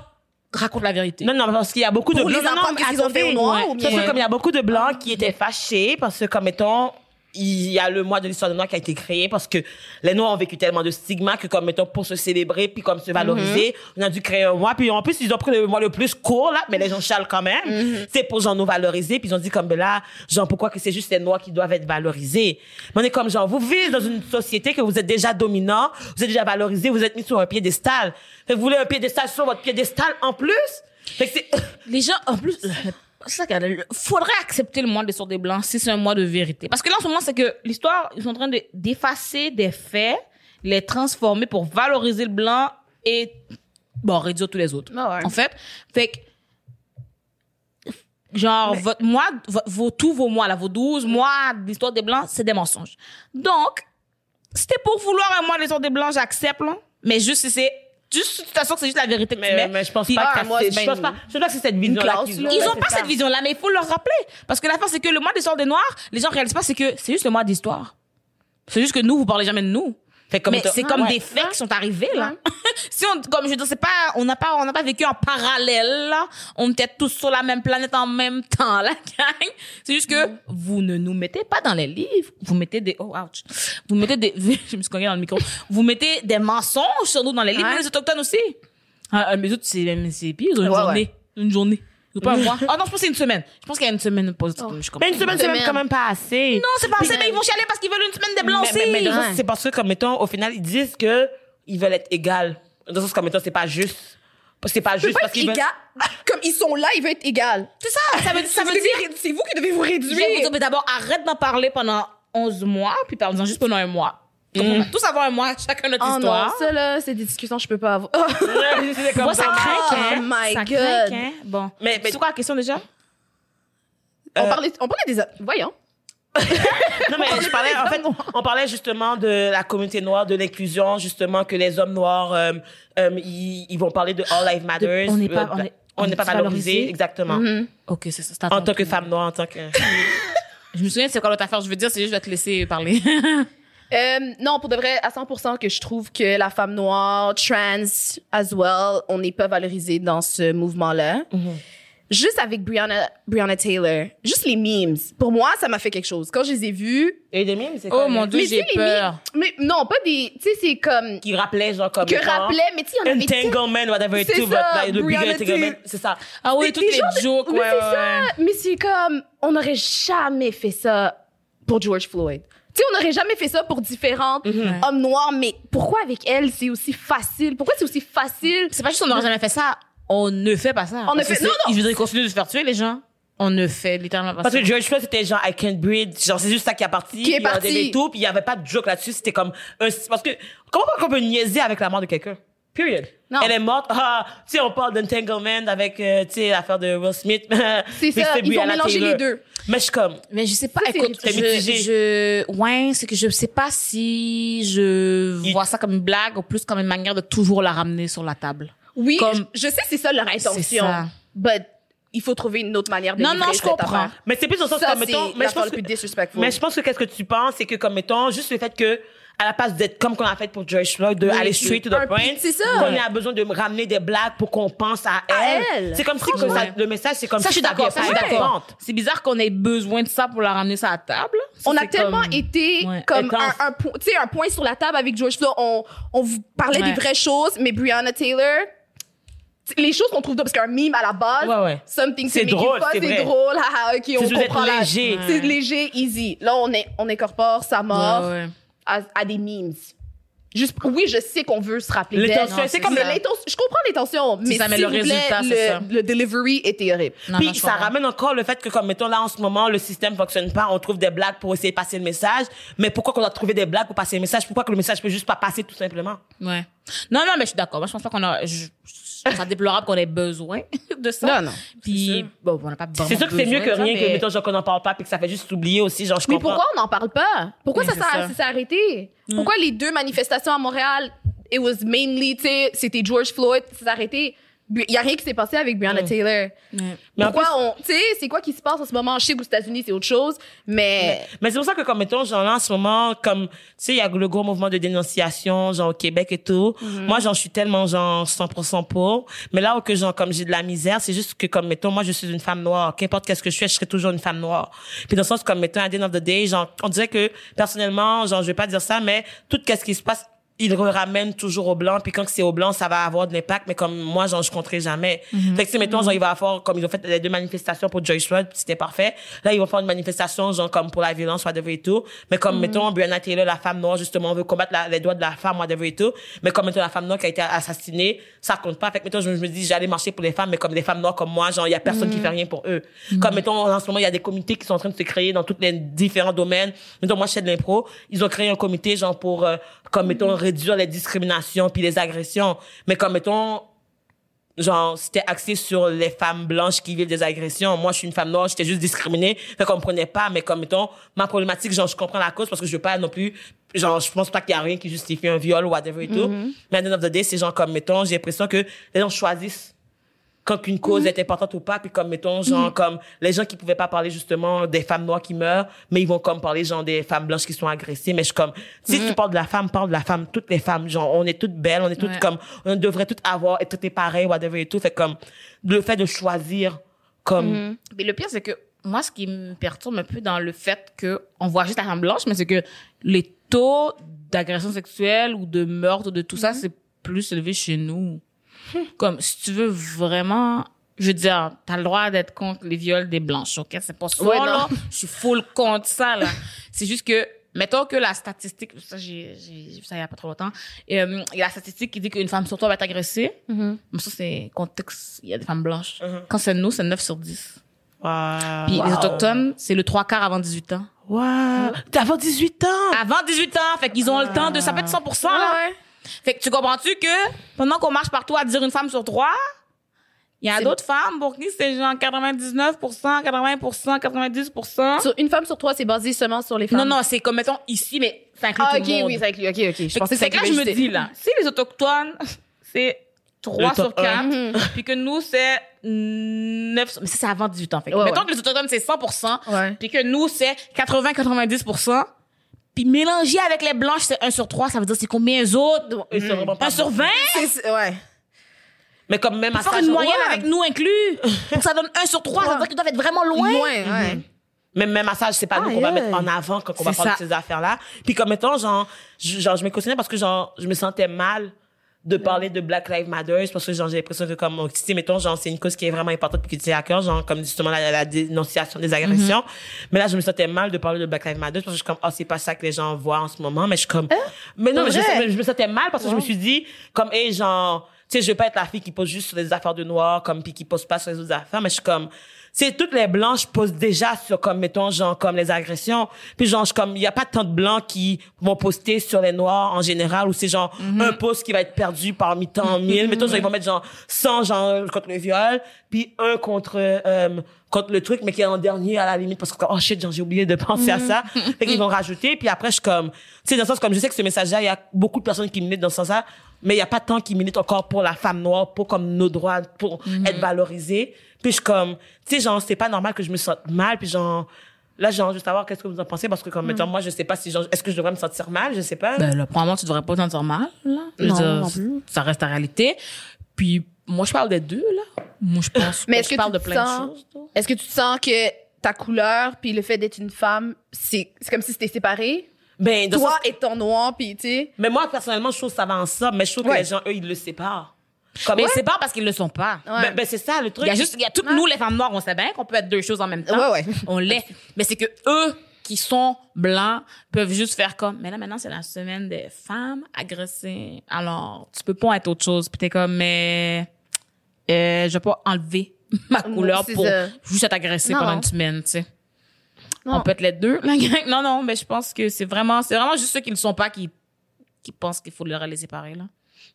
raconte la vérité. Non, non, parce qu'il y a beaucoup de Pour les blancs. Non, non, apprendre qu'est-ce qu'ils ont fait aux attendez. Noirs ou Parce bien- que comme il y a beaucoup de blancs qui étaient fâchés parce que, comme mettons, il y a le mois de l'histoire des Noirs qui a été créé parce que les Noirs ont vécu tellement de stigmas que, comme mettons, pour se célébrer puis comme se valoriser, on a dû créer un mois. Puis en plus, ils ont pris le mois le plus court, là, mais les gens chialent quand même. C'est pour genre nous valoriser. Puis ils ont dit comme, ben là, genre, pourquoi que c'est juste les Noirs qui doivent être valorisés? Mais on est comme, genre, vous vivez dans une société que vous êtes déjà dominant, vous êtes déjà valorisé, vous êtes mis sur un piédestal. Fait que vous voulez un piédestal sur votre piédestal en plus? Fait que c'est... Les gens, en plus, ça qu'il y a, le- faudrait accepter le mois de l'histoire des Blancs si c'est un mois de vérité. Parce que là, en ce moment, c'est que l'histoire, ils sont en train de- d'effacer des faits, les transformer pour valoriser le blanc et, bon, réduire tous les autres. Ah ouais. En fait, fait que, genre, votre mois, vo- vos, tous vos mois, là, vos 12 mois d'histoire des Blancs, c'est des mensonges. Donc, c'était pour vouloir un mois de l'histoire des Blancs, j'accepte, là. Mais juste si c'est Juste, tu t'assures que c'est juste la vérité que tu Mais, mets. mais je pense pas que moi, je pense pas, je pense pas que c'est cette qu'ils là. Ils ont pas ça. cette vision-là, mais il faut leur rappeler. Parce que la fin, c'est que le mois d'histoire des Noirs, les gens réalisent pas, c'est que c'est juste le mois d'histoire. C'est juste que nous, vous parlez jamais de nous. Fait comme mais c'est comme Ouais. des faits qui sont arrivés, là. si on, comme je veux dire, c'est pas, on n'a pas, on n'a pas vécu en parallèle, là. On était tous sur la même planète en même temps, la gang. C'est juste que vous ne nous mettez pas dans les livres. Vous mettez des, oh, ouch. Vous mettez des, je me suis cognée dans le micro. Vous mettez des mensonges sur nous dans les livres, mais les autochtones aussi. Ah, ah, mais autres, c'est, c'est pire, une journée. Une journée. Pas un mois. Ah non, je pense que c'est une semaine. Je pense qu'il y a une semaine positive. Oh. Je comprends. Mais une semaine, c'est même quand même pas assez. Non, c'est pas assez, mais ils vont chialer parce qu'ils veulent une semaine de blanc mais, mais, mais Ouais. c'est parce que, comme mettons, au final, ils disent que ils veulent être égales. Dans le sens, comme mettons, c'est pas juste. Parce que c'est pas juste pas parce qu'ils veulent. Comme ils sont là, ils veulent être égal. C'est ça. Ça veut, ça veut dire C'est vous qui devez vous Je vais vous dire, réduire. mais d'abord, arrête d'en parler pendant 11 mois, puis parle-en juste pendant un mois. On va tous avoir un mois, chacun notre Oh non, histoire. ça là, c'est des discussions que je peux pas avoir. C'est comme Moi, ça ça. craque, hein. Oh my ça God. craque, hein. Bon. Mais- mais- c'est quoi la question déjà? on, Euh, parlait, on parlait des... Voyons. Non, mais je parlais, en fait, on parlait justement de la communauté noire, de l'inclusion, justement, que les hommes noirs, euh, euh, ils, ils vont parler de All Lives Matter. on n'est pas- on est- on n'est pas valorisé. valorisé, exactement. Mhm. Ok, c'est ça. En tant que femme noire, en tant que. Je me souviens, c'est quoi l'autre affaire? Je veux dire, c'est juste, je vais te laisser parler. Euh, non, pour de vrai, à 100% que je trouve que la femme noire, trans as well, on n'est pas valorisé dans ce mouvement-là. Mhm. Juste avec Brianna, Brianna Taylor, juste les memes, pour moi, ça m'a fait quelque chose. Quand je les ai vus, Et des mimes, c'est quoi? oh mon dieu, mais j'ai tu sais, les peur. memes- mais non, pas des, tu sais, c'est comme, Qui rappelait, genre, comme. que rappelait, mais tu sais, il y en avait Entanglement, whatever, ça, but, like, le bigger entanglement, c'est ça. Ah oui, toutes les jokes, mais ouais, c'est ouais, ça. Mais c'est comme, on n'aurait jamais fait ça pour George Floyd. Tu sais, on n'aurait jamais fait ça pour différentes Mhm. hommes noirs, mais pourquoi avec elle, c'est aussi facile? Pourquoi c'est aussi facile? C'est pas juste qu'on n'aurait jamais fait ça. On ne fait pas ça. On ne Parce que fait- c'est- non, non. Je voudrais continuer de se faire tuer, les gens. On ne fait littéralement pas Parce ça. que George Floyd, c'était genre I can't breathe. Genre, c'est juste ça qui est parti. Qui est puis on parti. aimait tout, puis il y avait pas de joke là-dessus. C'était comme un, parce que, comment on peut niaiser avec la mort de quelqu'un? Period. Non. Elle est morte. Ah, tu sais, on parle d'entanglement avec, euh, tu sais, l'affaire de Will Smith. C'est ça, ils ont mélangé les deux. Mais je suis comme, Mais je sais pas, Ça, c'est écoute, t'es je, mitigé. je, ouais, c'est que je sais pas si je Il- vois ça comme une blague ou plus comme une manière de toujours la ramener sur la table. Oui, Comme- je, je sais que c'est ça leur C'est intention. ça. But il faut trouver une autre manière de Non, non, je comprends. affaire. mais c'est plus dans le sens Ça, comme, mettons, mais je pense que, mais je pense que qu'est-ce que tu penses, c'est que comme, mettons, juste le fait que, à la place d'être comme qu'on a fait pour George Floyd, de aller straight to the point, c'est ça. qu'on a besoin de ramener des blagues pour qu'on pense à elle. elle. C'est comme si que ça- le message, c'est comme Ça, je si suis d'accord, ça, je suis d'accord. C'est bizarre qu'on ait besoin de ça pour la ramener ça à la table. Ça, on a tellement comme- été Ouais. comme un, un, point- tu sais, un point sur la table avec George Floyd. On, on vous parlait Ouais. des vraies choses, mais Brianna Taylor, les choses qu'on trouve parce qu'un meme à la base, Ouais, ouais. something C'est drôle, c'est drôle, haha, ok, on comprend la- léger. C'est léger, easy. Là, on, est, on incorpore sa mort Ouais, ouais. À, à des memes. Juste, oui, je sais qu'on veut se rappeler d'elle. L'intention, c'est comme je comprends l'intention, mais, ça, mais le plaît, résultat, ça. le, le delivery était horrible. Non, Puis non, ça ramène encore le fait que, comme mettons là en ce moment, le système fonctionne pas, on trouve des blagues pour essayer de passer le message. Mais pourquoi qu'on doit trouver des blagues pour passer le message? Pourquoi que le message peut juste pas passer tout simplement? Ouais. Non, non, mais je suis d'accord. Moi, je pense pas qu'on a, je, je ça déplorable qu'on ait besoin de ça. Non, non. Puis, bon, on n'a pas vraiment C'est sûr que c'est mieux besoin que rien que mais- mettons genre qu'on en parle pas puis que ça fait juste s'oublier aussi. Genre je Mais comprends. pourquoi on n'en parle pas? Pourquoi Mais ça s'est ça. ça s'est arrêté? Pourquoi les deux manifestations à Montréal, it was mainly, tu sais, c'était George Floyd, ça s'est arrêté? Il y a rien qui s'est passé avec Breonna Taylor. Mais en Pourquoi on, tu sais, c'est quoi qui se passe en ce moment? Je sais qu'aux États-Unis, c'est autre chose, mais, Mais c'est pour ça que, comme, mettons, genre, là, en ce moment, comme, tu sais, il y a le gros mouvement de dénonciation, genre, au Québec et tout. Moi, j'en suis tellement, genre, 100% pour. Mais là où que, genre, comme j'ai de la misère, c'est juste que, comme, mettons, moi, je suis une femme noire. Qu'importe qu'est-ce que je fais, je serai toujours une femme noire. Puis dans le sens, comme, mettons, à the end of the day, genre, on dirait que, personnellement, genre, je vais pas dire ça, mais tout qu'est-ce qui se passe, il le ramène toujours au blanc puis quand c'est au blanc ça va avoir de l'impact mais comme moi genre je compterai jamais. Fait que sais mettons genre il va avoir comme ils ont fait les deux manifestations pour Joyce Floyd c'était parfait. Là ils vont faire une manifestation genre comme pour la violence whatever et tout. Mais comme mettons Breonna Taylor la femme noire justement on veut combattre la- les droits de la femme whatever et tout. Mais comme mettons la femme noire qui a été assassinée ça compte pas. Fait que mettons je me dis j'allais marcher pour les femmes mais comme des femmes noires comme moi genre il y a personne qui fait rien pour eux. Comme mettons en ce moment il y a des comités qui sont en train de se créer dans tous les différents domaines. Mettons moi je fais de l'impro. Ils ont créé un comité genre pour euh, comme mettons réduire les discriminations puis les agressions. Mais comme mettons genre c'était axé sur les femmes blanches qui vivent des agressions moi je suis une femme noire j'étais juste discriminée. Fait qu'on me prenait pas mais comme mettons ma problématique genre je comprends la cause parce que je veux pas non plus genre je pense pas qu'il y a rien qui justifie un viol ou whatever et tout. Mais à the end of the day c'est genre comme mettons j'ai l'impression que les gens choisissent quand une cause est importante ou pas puis comme mettons genre comme les gens qui pouvaient pas parler justement des femmes noires qui meurent mais ils vont comme parler genre des femmes blanches qui sont agressées mais je suis comme si tu parles de la femme parle de la femme toutes les femmes genre on est toutes belles on est toutes Ouais. comme on devrait toutes avoir être traitées pareil whatever et tout fait comme le fait de choisir comme Mais le pire, c'est que moi, ce qui me perturbe un peu dans le fait que on voit juste la femme blanche, mais c'est que les taux d'agression sexuelle ou de meurtre, de tout ça, c'est plus élevé chez nous. Comme, si tu veux vraiment, je veux dire, t'as le droit d'être contre les viols des blanches, ok? C'est pas ça, Ouais, là. Je suis full contre ça, là. c'est juste que, mettons que la statistique, ça, j'ai, vu ça il y a pas trop longtemps, et, euh, il y a la statistique qui dit qu'une femme sur trois va être agressée. Mais ça, c'est contexte, il y a des femmes blanches. Quand c'est nous, c'est 9 sur 10. wow. Puis les autochtones, c'est le trois quarts avant 18 ans. wow t'as 18 ans? Avant 18 ans, fait qu'ils ont le temps de ça peut être 100 là. Ouais. Fait que tu comprends-tu que pendant qu'on marche partout à dire une femme sur trois, il y a d'autres femmes pour qui c'est genre 99% 80% 90 Sur une femme sur trois, c'est basé seulement sur les femmes. Non non, c'est comme mettons ici mais ça inclut Ah, tout ok, le monde. oui, ça inclut. Ok, ok. Je Fait pensais que que ça c'est que là je me dis là, si les autochtones c'est 3 Le sur top 4 un. puis que nous c'est 9 sur- mais ça c'est avant 18 ans. Fait que Ouais, mettons ouais. que les autochtones c'est 100 Ouais. puis que nous, c'est 80-90%. Puis mélangé avec les blanches, c'est 1 sur 3. Ça veut dire c'est combien les autres? Pas 1 sur bon. 20? C'est- c'est- Ouais. mais comme même à Faire ça une je- moyenne ouais. avec nous inclus. Pour que ça donne 1 sur 3, ça veut dire qu'ils doivent être vraiment loin. Loin, ouais. Même, même à ça, c'est pas nous qu'on va mettre en avant quand on va C'est parler ça. de ces affaires-là. Puis comme mettons, genre, je, genre, je me questionnais parce que genre, je me sentais mal de parler de Black Lives Matter parce que genre, j'ai l'impression que comme, tu sais, mettons, genre, c'est une cause qui est vraiment importante puis qui tient à cœur, genre, comme justement la, la dénonciation des agressions. Mais là, je me sentais mal de parler de Black Lives Matter parce que je suis comme, oh, c'est pas ça que les gens voient en ce moment. Mais je suis comme, mais non, mais je, Hein? me sentais mal parce que je me suis dit, comme, hey, genre, sais, je veux pas être la fille qui pose juste sur les affaires de noirs, comme, puis qui pose pas sur les autres affaires, mais je suis comme, c'est toutes les blanches posent déjà sur comme mettons genre comme les agressions. Puis genre je- comme il y a pas tant de blancs qui vont poster sur les noirs en général ou c'est genre un post qui va être perdu parmi tant mille. Mettons genre, ils vont mettre genre 100 genre contre le viol puis un contre euh, contre le truc mais qui est en dernier à la limite parce que oh shit genre, j'ai oublié de penser à ça. Fait qu'ils vont rajouter puis après je suis comme tu sais dans le sens comme je sais que ce message là il y a beaucoup de personnes qui militent dans ce sens là mais il y a pas tant qui militent encore pour la femme noire pour comme nos droits pour être valorisés puis je suis comme tu sais genre c'est pas normal que je me sente mal puis genre là genre je veux savoir qu'est-ce que vous en pensez parce que comme mettons moi je sais pas si genre est-ce que je devrais me sentir mal je sais pas Ben là, probablement, tu devrais pas t'en sentir mal, là. Non, dire, non plus. Ça reste ta réalité. Puis, moi, je parle des deux, là. Moi, je pense Mais je que parle tu de te plein sens- de choses. toi. Est-ce que tu te sens que ta couleur puis le fait d'être une femme, c'est c'est comme si c'était séparé? Ben Toi sens- et ton noir, puis tu sais. mais moi personnellement je trouve que ça va ensemble mais je trouve que les gens eux ils le séparent comme Mais ouais. c'est pas parce qu'ils le sont pas. Ouais. ben, ben, c'est ça le truc Il y a juste, il y a toutes nous, les femmes noires, on sait bien qu'on peut être deux choses en même temps. Ouais, ouais. On l'est. Mais c'est que eux, qui sont blancs, peuvent juste faire comme, mais là, maintenant, c'est la semaine des femmes agressées. Alors, tu peux pas être autre chose. Puis t'es comme, mais, euh, je vais pas enlever ma couleur pour ça. juste être agressée Non. pendant une semaine, tu sais. Non. On peut être les deux, la gang. Non, non, mais je pense que c'est vraiment, c'est vraiment juste ceux qui ne sont pas qui, qui pensent qu'il faut leur les séparer, là.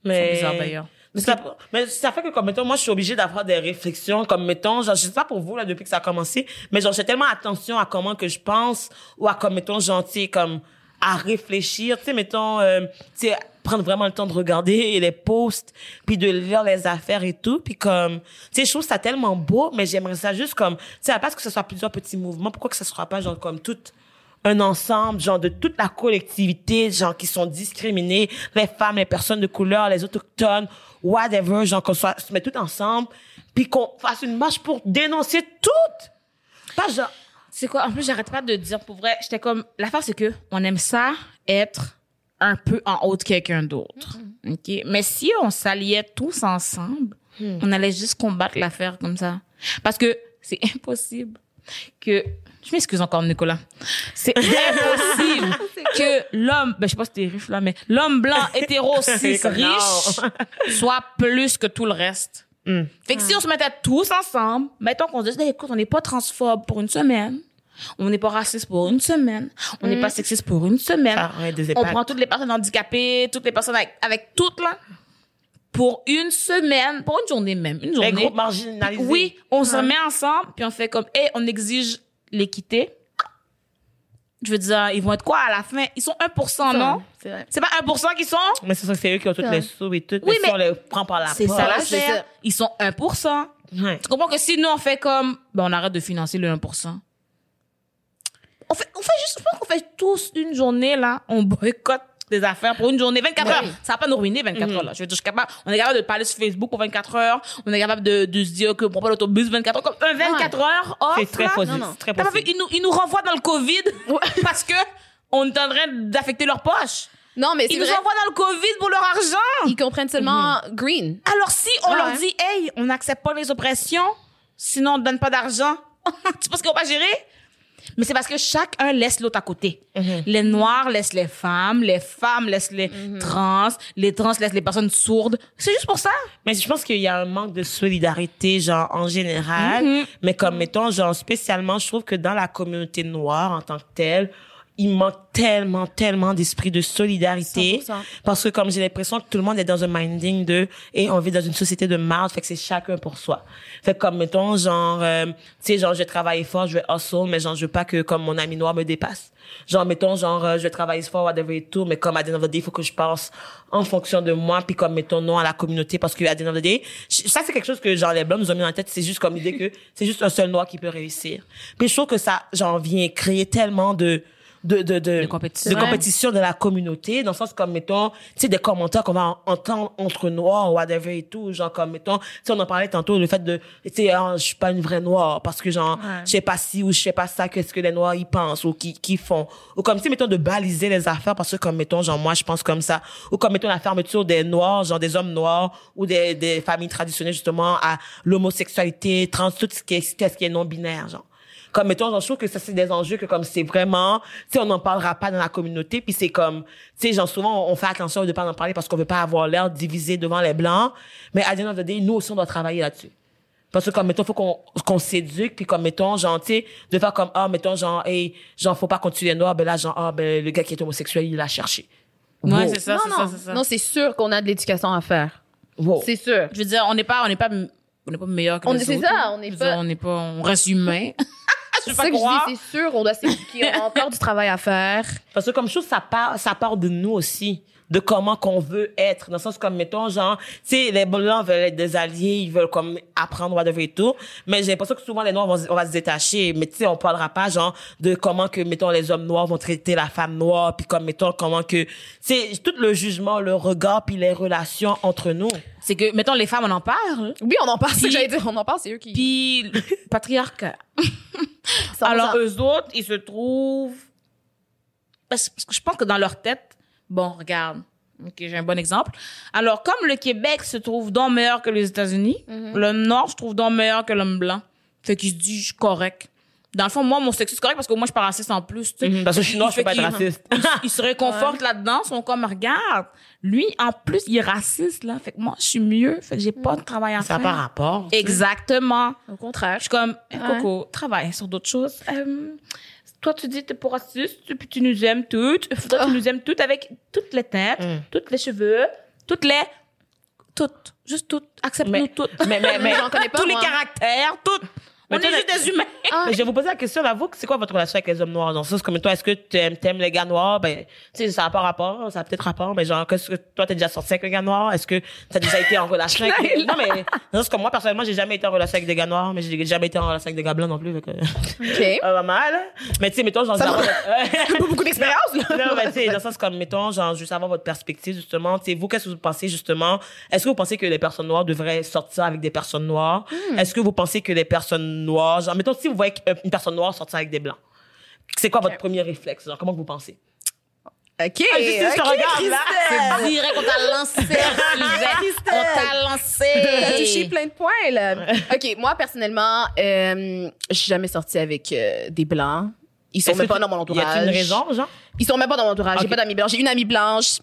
mais Ils sont bizarres, d'ailleurs. mais ça, mais ça fait que comme mettons moi je suis obligée d'avoir des réflexions comme mettons genre je sais pas pour vous là depuis que ça a commencé mais genre j'ai tellement attention à comment que je pense ou à comme mettons sais comme à réfléchir tu sais mettons euh, tu sais prendre vraiment le temps de regarder les posts puis de lire les affaires et tout puis comme tu sais je trouve ça tellement beau mais j'aimerais ça juste comme tu sais à la place que ce soit plusieurs petits mouvements pourquoi que ça sera pas genre comme tout un ensemble, genre de toute la collectivité, genre qui sont discriminés, les femmes, les personnes de couleur, les autochtones, whatever, genre qu'on soit, se met tout ensemble, puis qu'on fasse une marche pour dénoncer tout. Pas genre, C'est quoi? En plus, j'arrête pas de dire, pour vrai, j'étais comme, l'affaire, c'est que on aime ça être un peu en haut de quelqu'un d'autre. OK? Mais si on s'alliait tous ensemble, on allait juste combattre l'affaire comme ça. Parce que c'est impossible que, je m'excuse encore, Nicolas. C'est impossible que l'homme, ben, je sais pas si t'es riche là, mais l'homme blanc hétéro cis riche soit plus que tout le reste. Fait que si on se mettait tous ensemble, mettons qu'on se dise, écoute, on n'est pas transphobe pour une semaine. On n'est pas raciste pour une semaine. On n'est pas sexiste pour une semaine. Ouais, on prend toutes les personnes handicapées, toutes les personnes avec, avec toutes, là. pour une semaine, pour une journée même, une Les journée. groupes marginalisés. Oui, on se met ensemble, puis on fait comme, hey, on exige l'équité. Je veux dire, ils vont être quoi à la fin? Ils sont 1%, non? C'est vrai. C'est pas 1% qui sont? Mais c'est ça, c'est eux qui ont toutes les sous et tout. Oui, mais, si on les prend par la C'est ça l'affaire. Ils sont 1%. Ouais. Tu comprends que si nous, on fait comme, ben, on arrête de financer le 1%. On fait, on fait juste, je pense qu'on fait tous une journée, là, on boycotte des affaires pour une journée, 24 Ouais. heures. Ça va pas nous ruiner 24 heures, là. Je veux dire, je suis capable, on est capable de parler sur Facebook pour 24 heures. On est capable de, de se dire que on prend pas l'autobus 24 heures, comme un 24 heures off. C'est très possible. non, non. c'est très possible. ils nous, ils nous renvoient dans le Covid parce que on est en train d'affecter leur poche. Non, mais Ils nous vrai. envoient dans le Covid pour leur argent. Ils comprennent seulement green. Alors si on Ouais, leur dit, hey, on n'accepte pas les oppressions, sinon on ne donne pas d'argent, tu penses qu'ils vont pas gérer? Mais c'est parce que chacun laisse l'autre à côté. Les noirs laissent les femmes, les femmes laissent les trans, les trans laissent les personnes sourdes. C'est juste pour ça. Mais je pense qu'il y a un manque de solidarité, genre, en général. Mhm. Mais comme, mettons, genre, spécialement, je trouve que dans la communauté noire, en tant que telle, il manque tellement, tellement d'esprit de solidarité. 100%. Parce que comme j'ai l'impression que tout le monde est dans un minding de, et on vit dans une société de marde, fait que c'est chacun pour soi. Fait que comme, mettons, genre, euh, tu sais, genre, je vais travailler fort, je vais hustle, mais genre, je veux pas que, comme, mon ami noir me dépasse. Genre, mettons, genre, euh, je vais travailler fort, whatever et tout, mais comme, à the end of the day, il faut que je pense en fonction de moi, puis comme, mettons, non à la communauté, parce que, à the end of the day, je- ça, c'est quelque chose que, genre, les blancs nous ont mis dans la tête, c'est juste comme l'idée que c'est juste un seul noir qui peut réussir. Puis je trouve que ça, genre, vient créer tellement de, de, de, de, De compétition. de Ouais. compétition de la communauté, dans le sens comme, mettons, tu sais, des commentaires qu'on va en- entendre entre noirs, whatever et tout, genre, comme, mettons, tu sais, on en parlait tantôt, le fait de, tu sais, ah, je suis pas une vraie noire, parce que, genre, je sais pas si ou je sais pas ça, qu'est-ce que les noirs, ils pensent, ou qui, qui font. Ou comme, tu sais, mettons, de baliser les affaires, parce que, comme, mettons, genre, moi, je pense comme ça. Ou comme, mettons, la fermeture des noirs, genre, des hommes noirs, ou des, des familles traditionnelles, justement, à l'homosexualité, trans, tout ce qui est, qu'est-ce qui est non-binaire, genre comme mettons je trouve que ça c'est des enjeux que comme c'est vraiment tu sais on n'en parlera pas dans la communauté puis c'est comme tu sais genre souvent on fait attention de pas en parler parce qu'on veut pas avoir l'air divisé devant les blancs mais à the end of the day nous aussi on doit travailler là-dessus parce que comme mettons faut qu'on qu'on s'éduque puis comme mettons genre tu sais de faire comme ah mettons genre hey genre faut pas continuer les noirs ben là genre ah ben le gars qui est homosexuel il l'a cherché Ouais, Wow. c'est ça, non, c'est ça, c'est ça. Non, c'est sûr qu'on a de l'éducation à faire. Wow. C'est sûr. Je veux dire, on n'est pas, on n'est pas, on n'est pas meilleur que On- les c'est autres. ça, on n'est pas- dire, on n'est pas, on reste humain. je C'est veux ça pas croire. dis, c'est sûr, on doit s'éduquer. On a encore du travail à faire. Parce que comme chose, ça part, ça part de nous aussi, de comment qu'on veut être. Dans le sens comme, mettons, genre, tu sais, les blancs veulent être des alliés, ils veulent comme apprendre whatever et tout. Mais j'ai l'impression que souvent les noirs vont, on va se détacher. Mais tu sais, on parlera pas, genre, de comment que, mettons, les hommes noirs vont traiter la femme noire, puis comme, mettons, comment que, c'est tout le jugement, le regard, puis les relations entre nous. C'est que, mettons, les femmes, on en parle. Oui, on en parle, c'est que j'allais dire. On en parle, c'est eux qui. Puis, patriarcat. 100%. Alors, eux autres, ils se trouvent... Parce que je pense que dans leur tête, bon, regarde, ok, j'ai un bon exemple. Alors, comme le Québec se trouve donc meilleur que les États-Unis, le Nord se trouve donc meilleur que l'homme blanc. Fait qu'il se dit, je suis correct. Dans le fond, moi, mon sexe, c'est correct parce que moi, je suis pas raciste en plus. tu sais. Parce que je suis noire, je peux Fait pas être raciste. Ils, ils se réconfortent là-dedans, ils sont comme, regarde, lui, en plus, il est raciste, là. Fait que moi, je suis mieux. Fait que j'ai pas de travail à Ça n'a faire. pas rapport. Exactement. Au contraire. Je suis comme, Ouais. Coco, travaille sur d'autres choses. Euh, toi, tu dis t'es pas raciste, puis tu nous aimes toutes. Toi, tu nous aimes toutes avec toutes les têtes, Mm. toutes les cheveux, toutes les... Toutes. Juste toutes. Accepte-nous toutes. Mais, mais, mais, J'en connais pas, Tous les caractères, toutes. On est juste des humains. Ah, je vais vous poser la question, là, vous, c'est quoi votre relation avec les hommes noirs? Dans le sens comme toi, est-ce que tu aimes, t'aimes les gars noirs? Ben, tu sais, ça n'a pas rapport, ça a peut-être rapport, mais genre, qu'est-ce que toi, t'es déjà sorti avec un gars noir? Est-ce que t'as déjà été en relation avec les... Non, mais, dans le sens comme moi, personnellement, j'ai jamais été en relation avec des gars noirs, mais j'ai jamais été en relation avec des gars blancs non plus, fait que, OK. euh, pas mal. Mais tu sais, mettons, genre, Ça genre- Pas beaucoup d'expérience, là. non, mais tu sais, dans le sens comme, mettons, genre, je veux savoir votre perspective, justement. Tu sais, vous, qu'est-ce que vous pensez, justement? Est-ce que vous pensez que les personnes noires devraient sortir avec des personnes noires? Est-ce que vous pensez que les personnes noires, genre, mettons, si vous voyez une personne noire sortir avec des blancs, c'est quoi votre premier réflexe? Genre, comment vous pensez? OK. Justine, je te OK, regarde, là. Christelle. Direct, on t'a lancé sujet. On t'a lancé. T'as touché plein de points, là. OK, moi, personnellement, euh, je suis jamais sortie avec euh, des blancs. Ils sont même pas tu- dans mon Y entourage. a-t-il une raison, genre? Ils sont même pas dans mon entourage. J'ai Ok. pas d'amis blancs. J'ai une amie blanche.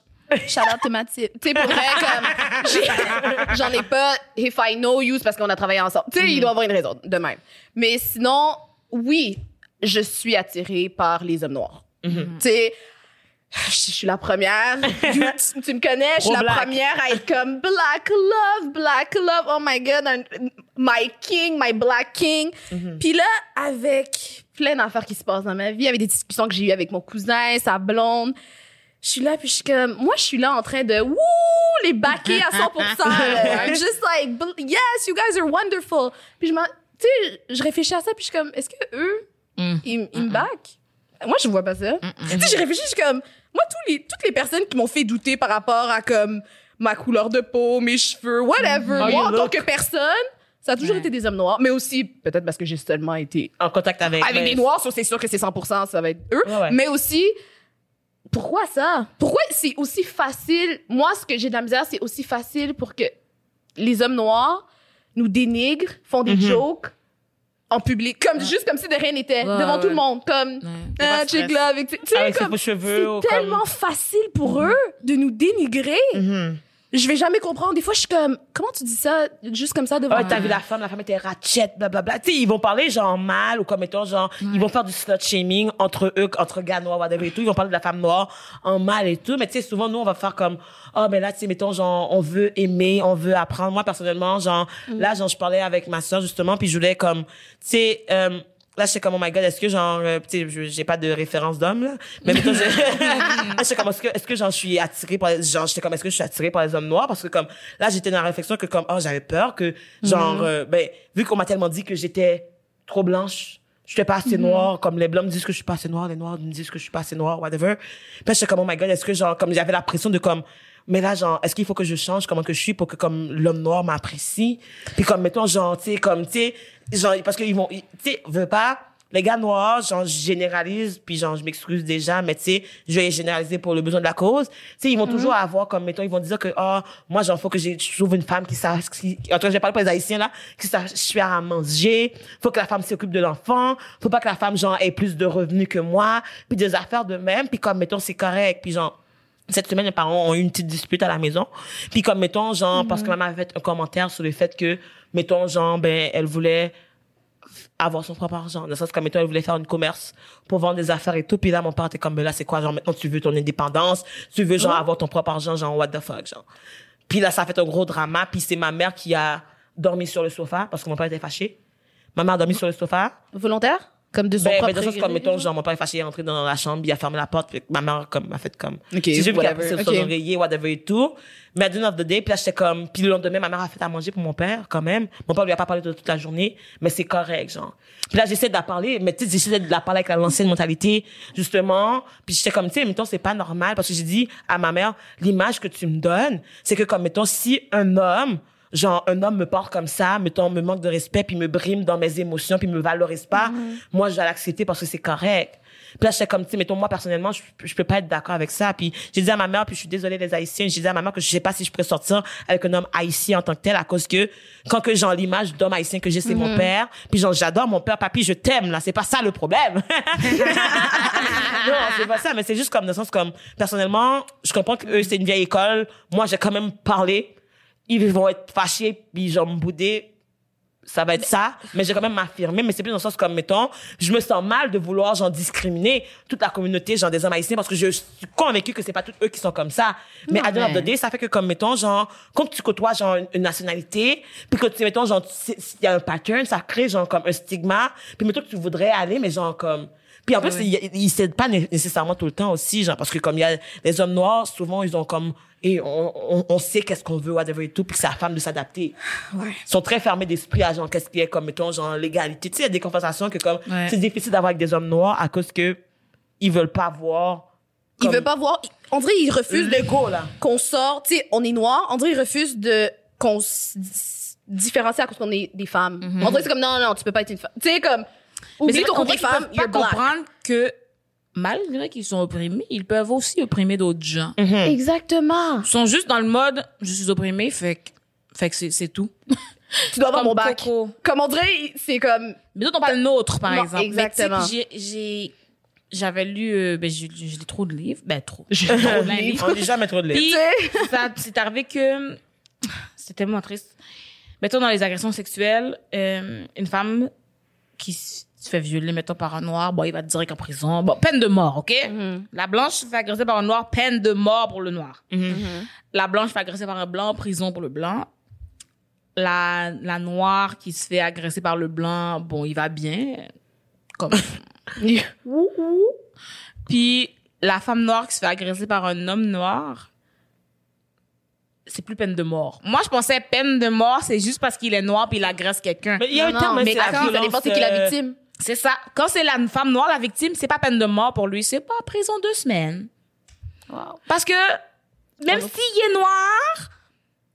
Shout out to ma petite. Tu sais, pour vrai, comme, j'en ai pas. If I know you, c'est parce qu'on a travaillé ensemble. Tu sais, il doit y avoir une raison, de même. Mais sinon, oui, je suis attirée par les hommes noirs. Tu sais, je, je suis la première. tu, tu me connais, je suis la black. première à être comme Black Love, Black Love. Oh my God, un- my king, my Black King. Mhm. Puis là, avec plein d'affaires qui se passent dans ma vie, avec des discussions que j'ai eues avec mon cousin, sa blonde, je suis là, puis je suis comme, moi, je suis là en train de, wouh, les baquer à 100%. là. I'm just like, yes, you guys are wonderful. Puis je tu sais, je réfléchis à ça, puis je suis comme, est-ce que eux, Mm. ils, ils me back? Moi, je vois pas ça. Tu sais, je réfléchis, je suis comme, moi, tous les, toutes les personnes qui m'ont fait douter par rapport à comme ma couleur de peau, mes cheveux, whatever, How moi, you en tant que personne, ça a toujours Ouais. été des hommes noirs, mais aussi, peut-être parce que j'ai seulement été En contact avec. avec des noirs, c'est sûr que c'est 100%, ça va être eux. Ouais, ouais. Mais aussi, pourquoi ça? Pourquoi c'est aussi facile? Moi, ce que j'ai de la misère, c'est aussi facile pour que les hommes noirs nous dénigrent, font des Mhm. jokes en public, comme juste comme si de rien n'était, Ouais, devant ouais. tout le monde, comme ah, check là, avec, tu sais, Avec comme cheveux. c'est comme- tellement facile pour eux de nous dénigrer. Mhm. Je vais jamais comprendre. Des fois, je suis comme, comment tu dis ça, juste comme ça devant Ouais, t'as vu la femme, la femme était ratchet, blablabla. Tu sais, ils vont parler genre mal ou comme étant genre, ils vont faire du slut shaming entre eux, entre gars noirs, whatever et tout. Ils vont parler de la femme noire en mal et tout. Mais tu sais, souvent, nous, on va faire comme, oh, mais là, tu sais, mettons, genre, on veut aimer, on veut apprendre. Moi, personnellement, genre, là, genre, je parlais avec ma soeur, justement, puis je voulais comme, tu sais, euh, Là, j'étais comme, oh my god, est-ce que genre, euh, tu sais, je- j'ai pas de référence d'homme, là? Mais mettons, je- là, j'étais comme, est-ce que, est-ce que genre, je suis attirée par les, genre, j'étais comme, est-ce que je suis attirée par les hommes noirs? Parce que comme, là, j'étais dans la réflexion que comme, oh, j'avais peur que, genre, euh, ben, vu qu'on m'a tellement dit que j'étais trop blanche, j'étais pas assez noire, comme les blancs me disent que je suis pas assez noire, les noirs me disent que je suis pas assez noire, whatever. Puis j'étais comme, oh my god, est-ce que genre, comme j'avais la pression de comme, mais là, genre, est-ce qu'il faut que je change comment que je suis pour que comme l'homme noir m'apprécie? Puis comme, mettons, genre, tu sais, comme, tu sais, genre, parce qu'ils vont, tu sais, veux pas, les gars noirs, genre, je généralise, puis genre, je m'excuse déjà, mais tu sais, je vais généraliser pour le besoin de la cause. Tu sais, ils vont toujours avoir comme, mettons, ils vont dire que, oh, moi, genre, faut que j'ai- je trouve une femme qui sache, qui, en tout cas, je parler pour les Haïtiens, là, qui sache faire à manger. Faut que la femme s'occupe de l'enfant. Faut pas que la femme, genre, ait plus de revenus que moi. Puis des affaires de même. Puis comme, mettons, c'est correct. Puis genre, cette semaine, mes parents ont eu une petite dispute à la maison. Puis comme, mettons, genre, parce que maman avait fait un commentaire sur le fait que, mettons, genre, ben, elle voulait avoir son propre argent. Dans le sens comme, mettons, elle voulait faire une commerce pour vendre des affaires et tout. Puis là, mon père était comme, ben là, c'est quoi, genre, maintenant, tu veux ton indépendance, tu veux, genre, avoir ton propre argent, genre, what the fuck, genre. Puis là, ça a fait un gros drama. Puis c'est ma mère qui a dormi sur le sofa parce que mon père était fâché. Ma mère a dormi sur le sofa. Volontaire? Comme de son Ben, propre ben, dans le sens comme, mettons, genre. mon père est fâché, il est rentré dans la chambre, il a fermé la porte, puis ma mère, comme, m'a fait comme, Ok, si j'ai vu qu'elle a whatever, pris son ok. oreiller, whatever et tout. Mais à the end of the day, puis là, j'étais comme, puis le lendemain, ma mère a fait à manger pour mon père, quand même. Mon père lui a pas parlé de toute la journée, mais c'est correct, genre. Puis là, j'essaie de la parler, mais tu sais, j'essaie de la parler avec la- l'ancienne mentalité, justement. Puis j'étais comme, tu sais, mettons, c'est pas normal, parce que j'ai dit à ma mère, l'image que tu me donnes, c'est que comme, mettons, si un homme, genre un homme me parle comme ça, mettons me manque de respect puis me brime dans mes émotions puis me valorise pas, moi je vais l'accepter parce que c'est correct. Puis là j'étais comme tu sais mettons moi personnellement je, je peux pas être d'accord avec ça. Puis j'ai dit à ma mère puis je suis désolée les haïtiens, j'ai dit à ma mère que je sais pas si je pourrais sortir avec un homme haïtien en tant que tel à cause que quand que genre l'image d'homme haïtien que j'ai c'est mon père, puis genre j'adore mon père papi, je t'aime là, c'est pas ça le problème. non, c'est pas ça, mais c'est juste comme dans le sens comme personnellement, je comprends que eux c'est une vieille école, moi j'ai quand même parlé ils vont être fâchés puis genre me bouder. Ça va être ça mais j'ai quand même m'affirmer mais c'est plus dans le sens comme mettons je me sens mal de vouloir genre discriminer toute la communauté genre des hommes haïtiens parce que je suis convaincue que c'est pas tous eux qui sont comme ça. Mais à the end of the day ça fait que comme mettons genre quand tu côtoies genre une, nationalité puis que tu mettons genre il y a un pattern ça crée genre comme un stigma puis mettons que tu voudrais aller mais genre comme puis en plus, Oui, ils ils s'aident pas né- nécessairement tout le temps aussi, genre, parce que comme il y a les hommes noirs, souvent, ils ont comme, et on, on, on sait qu'est-ce qu'on veut, whatever et tout, puis c'est à la femme de s'adapter. Ouais. Ils sont très fermés d'esprit à genre, qu'est-ce qui est comme, mettons, genre, l'égalité. Tu sais, il y a des conversations que comme, Ouais. c'est difficile d'avoir avec des hommes noirs à cause que ils veulent pas voir. Comme veut pas voir. On dirait qu'il refuse de l'ego, là. qu'on sorte. Tu sais, on est noir. On dirait qu'il refuse de qu'on se dis- différencie à cause qu'on est des femmes. On dirait que c'est comme non, non, tu peux pas être une femme. Tu sais, comme. Mais c'est qu'on côté dirait qu'ils femme, peuvent pas black. comprendre que malgré qu'ils sont opprimés, ils peuvent aussi opprimer d'autres gens. Exactement. Ils sont juste dans le mode je suis opprimé, fait que fait que c'est tout. Tu dois avoir Comme mon bac. Coco. Comme on dirait, c'est comme. Mais d'autres, on parle nôtre, par Non, exemple. exactement. J'ai, j'ai, j'avais lu, euh, ben, j'ai, j'ai lu trop de livres. Ben, trop. J'ai trop trop de livres. On dit jamais trop de ça, c'est arrivé que, c'était tellement triste. Mettons, dans les agressions sexuelles, euh, une femme qui, tu te fais violer, mettons, par un noir, bon, il va te direct en prison. Bon, peine de mort, OK? La blanche se fait agresser par un noir, peine de mort pour le noir. La blanche se fait agresser par un blanc, prison pour le blanc. La, la noire qui se fait agresser par le blanc, bon, il va bien. Comme, ouh, ouh. Puis, la femme noire qui se fait agresser par un homme noir, c'est plus peine de mort. Moi, je pensais peine de mort, c'est juste parce qu'il est noir puis il agresse quelqu'un. Mais il y a Non, un terme, mais c'est la quand ça violence, dépend c'est qui la euh, victime. C'est ça. Quand c'est la femme noire, la victime, c'est pas peine de mort pour lui. C'est pas prison deux semaines. Parce que même s'il est noir,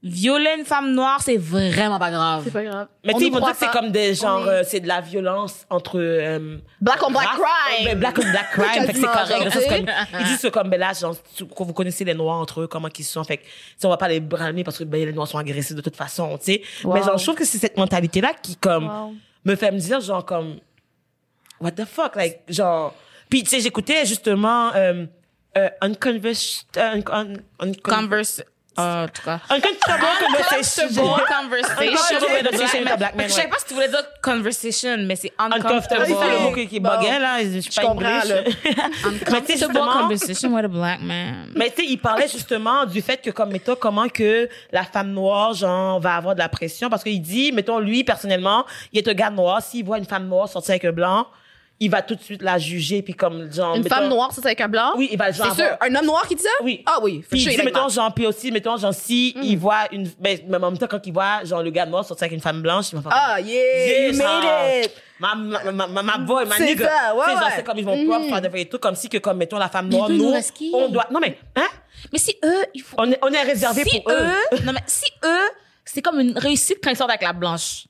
violer une femme noire, c'est vraiment pas grave. C'est pas grave. Mais tu sais, ils vont dire que c'est comme des genres, euh, c'est de la violence entre. euh, Black on black crime. Black on black crime. fait que c'est correct. comme, ils disent que comme, ben là, genre, vous connaissez les noirs entre eux, comment qu'ils sont. Fait que, tu sais, on va pas les bramer parce que, ben, les noirs sont agressés de toute façon, tu sais. Mais genre, je trouve que c'est cette mentalité-là qui, comme, Wow. me fait me dire, genre, comme, what the fuck, like, genre. Puis, tu sais, j'écoutais justement, euh, euh, Unconvers- un, un, un, Converse. euh, en tout cas. Uncomfortable conversation. Uncomfortable conversation. With black man. Je sais ouais. pas si tu voulais dire conversation, mais c'est Uncomfortable. Il fait le mot qui, qui buguait, là. Je suis pas Uncomfortable conversation with a black man. mais tu sais, il parlait justement du fait que, comme, mettons, comment que la femme noire, genre, va avoir de la pression. Parce qu'il dit, mettons, lui, personnellement, il est un gars noir. S'il voit une femme noire sortir avec un blanc, il va tout de suite la juger. Puis comme, genre, Une mettons- femme noire, ça, c'est avec un blanc? Oui, il va genre C'est sûr. Un homme noir qui dit ça? Oui. Ah oui. Puis il dit, like mettons, genre, puis aussi, mettons, genre, si Mm. il voit une, ben, mais en même temps, quand il voit, genre, le gars noir sortir avec une femme blanche, il va faire Ah, yeah, you genre, made it. Ma, ma, ma, ma, ma boy, ma C'est nigga. ça, ouais, Tu sais, genre, ouais. c'est comme ils vont pouvoir faire des trucs, comme si que, comme, mettons, la femme noire, nous, on doit, non, mais, hein? Mais si eux, il faut. On est, on est réservé si pour eux. non mais si eux, c'est comme une réussite quand ils sortent avec la blanche.